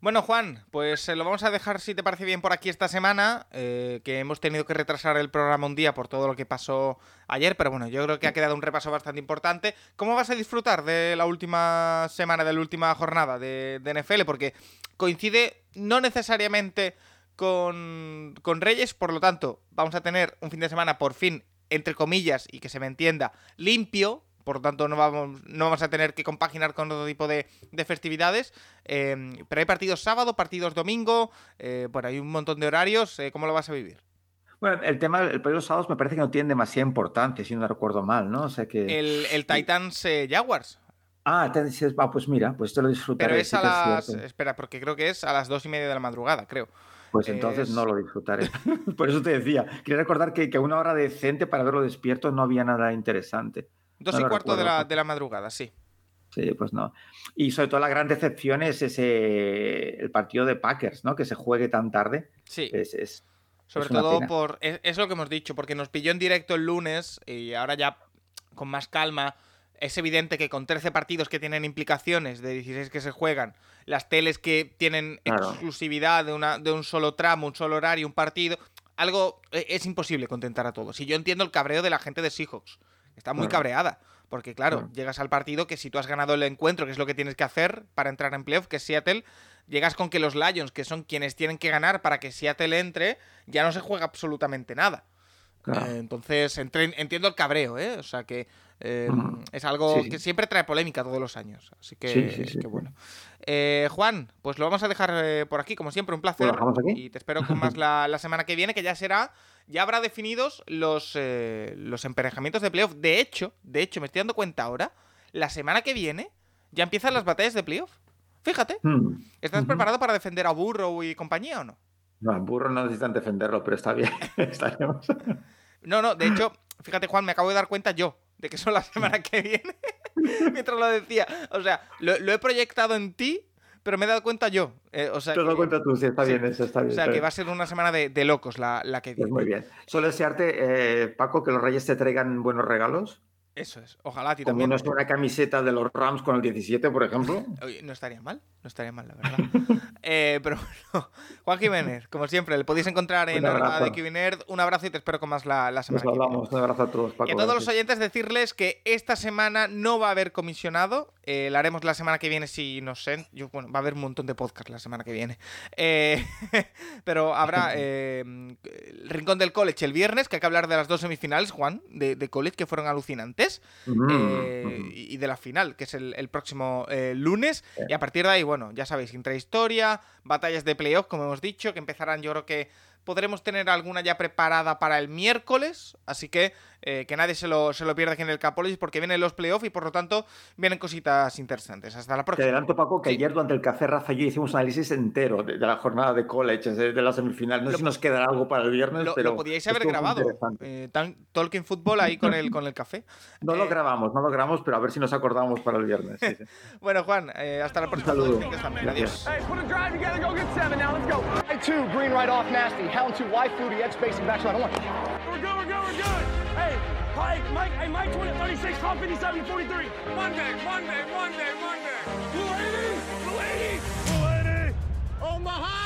Bueno, Juan, pues eh, lo vamos a dejar, si te parece bien, por aquí esta semana, eh, que hemos tenido que retrasar el programa un día por todo lo que pasó ayer, pero bueno, yo creo que ha quedado un repaso bastante importante. ¿Cómo vas a disfrutar de la última semana, de la última jornada de, NFL? Porque coincide no necesariamente con, con Reyes, por lo tanto, vamos a tener un fin de semana por fin, entre comillas, y que se me entienda, limpio, por lo tanto no vamos, no vamos a tener que compaginar con otro tipo de, festividades. Em, pero hay partidos sábado, partidos domingo, eh, bueno, hay un montón de horarios. Eh, ¿Cómo lo vas a vivir? Bueno, el tema del de los sábados me parece que no tiene demasiada importancia, si no recuerdo mal, ¿no? O sea que... El, el Titans eh, Jaguars. Ah, entonces, ah, pues mira, pues te lo disfrutaré. Pero es a las. espera, porque creo que es a las dos y media de la madrugada, creo. Pues entonces es- no lo disfrutaré. Por eso te decía, quería recordar que, que a una hora decente para verlo despierto no había nada interesante. Dos No y cuarto de la, de la madrugada, sí. Sí, pues no. Y sobre todo la gran decepción es ese el partido de Packers, ¿no? Que se juegue tan tarde. Sí. Es, es- Sobre es todo pena. por. Es, lo que hemos dicho, porque nos pilló en directo el lunes y ahora ya con más calma. Es evidente que con 13 partidos que tienen implicaciones de 16 que se juegan, las teles que tienen Claro. exclusividad de, una, de un solo tramo, un solo horario, un partido, algo eh, es imposible contentar a todos. Y yo entiendo el cabreo de la gente de Seahawks. Está muy Claro. cabreada. Porque, claro, Claro. llegas al partido que si tú has ganado el encuentro, que es lo que tienes que hacer para entrar en playoff, que es Seattle, llegas con que los Lions, que son quienes tienen que ganar para que Seattle entre, ya no se juega absolutamente nada. claro. Eh, entonces, entre- entiendo el cabreo, ¿eh? O sea que eh, es algo Sí, que siempre trae polémica todos los años. Así que, Sí, sí, sí, que bueno. Eh, Juan, pues lo vamos a dejar eh, por aquí, como siempre, un placer. Y te espero con más la, la semana que viene, que ya será, ya habrá definidos los, eh, los emparejamientos de playoff. De hecho, de hecho, me estoy dando cuenta ahora, la semana que viene ya empiezan las batallas de playoff. Fíjate, Hmm. ¿estás preparado para defender a Burrow y compañía o no? No, el burro no necesitan defenderlo, pero está bien. Estaremos. No, no, de hecho, fíjate, Juan, me acabo de dar cuenta yo de que son la semana que viene. Mientras lo decía. O sea, lo, lo he proyectado en ti, pero me he dado cuenta yo. Eh, o sea, Te has dado cuenta tú, sí, está sí. bien, eso está bien. o sea, que va a ser una semana de, de locos la, la que Pues viene. muy bien. Solo desearte, eh, Paco, que los reyes te traigan buenos regalos. Eso es. Ojalá a ti Como también. no es una camiseta de los Rams con el 17, por ejemplo. Oye, no estaría mal, no estaría mal, la verdad. Eh, pero bueno, Juan Jiménez, como siempre, le podéis encontrar en abrazo. de Kivinerd. Un abrazo y te espero con más la, la semana Nos que viene. hablamos. Un abrazo a todos, Paco. Y a todos los oyentes decirles que esta semana no va a haber comisionado. eh, la haremos la semana que viene si no sé. Yo, bueno, va a haber un montón de podcasts la semana que viene. Eh, pero habrá eh, el Rincón del College el viernes, que hay que hablar de las dos semifinales, Juan, de, de College, que fueron alucinantes. Mm, eh, mm. y y de la final, que es el, el próximo eh, lunes. Y a partir de ahí, bueno, ya sabéis, intrahistoria, batallas de playoff, como hemos dicho, que empezarán, yo creo que podremos tener alguna ya preparada para el miércoles. Así que eh, que nadie se lo, se lo pierda aquí en el Capolis, porque vienen los playoffs y por lo tanto vienen cositas interesantes. Hasta la Te próxima. adelanto, Paco, que Sí. ayer durante el café Rafa y yo hicimos un análisis entero de, de la jornada de college, de, de la semifinal. No sé Lo- si nos quedará algo para el viernes, Lo, pero lo podíais haber grabado. Eh, tan- Talking Football ahí con el, con el café. No lo Eh, grabamos, no lo grabamos, pero a ver si nos acordamos para el viernes. sí, sí. Bueno, Juan, eh, hasta la próxima. saludo. Todo el fin de semana. Gracias. Adiós. Hey, pound two wide through the edge spacing Don't One. We're good, we're good, we're good. Hey, Mike, Mike, hey, Mike 20, 36, call 57, 43. Monday. Monday. Monday. Monday. one day, one day. Lady, lady, lady, Omaha.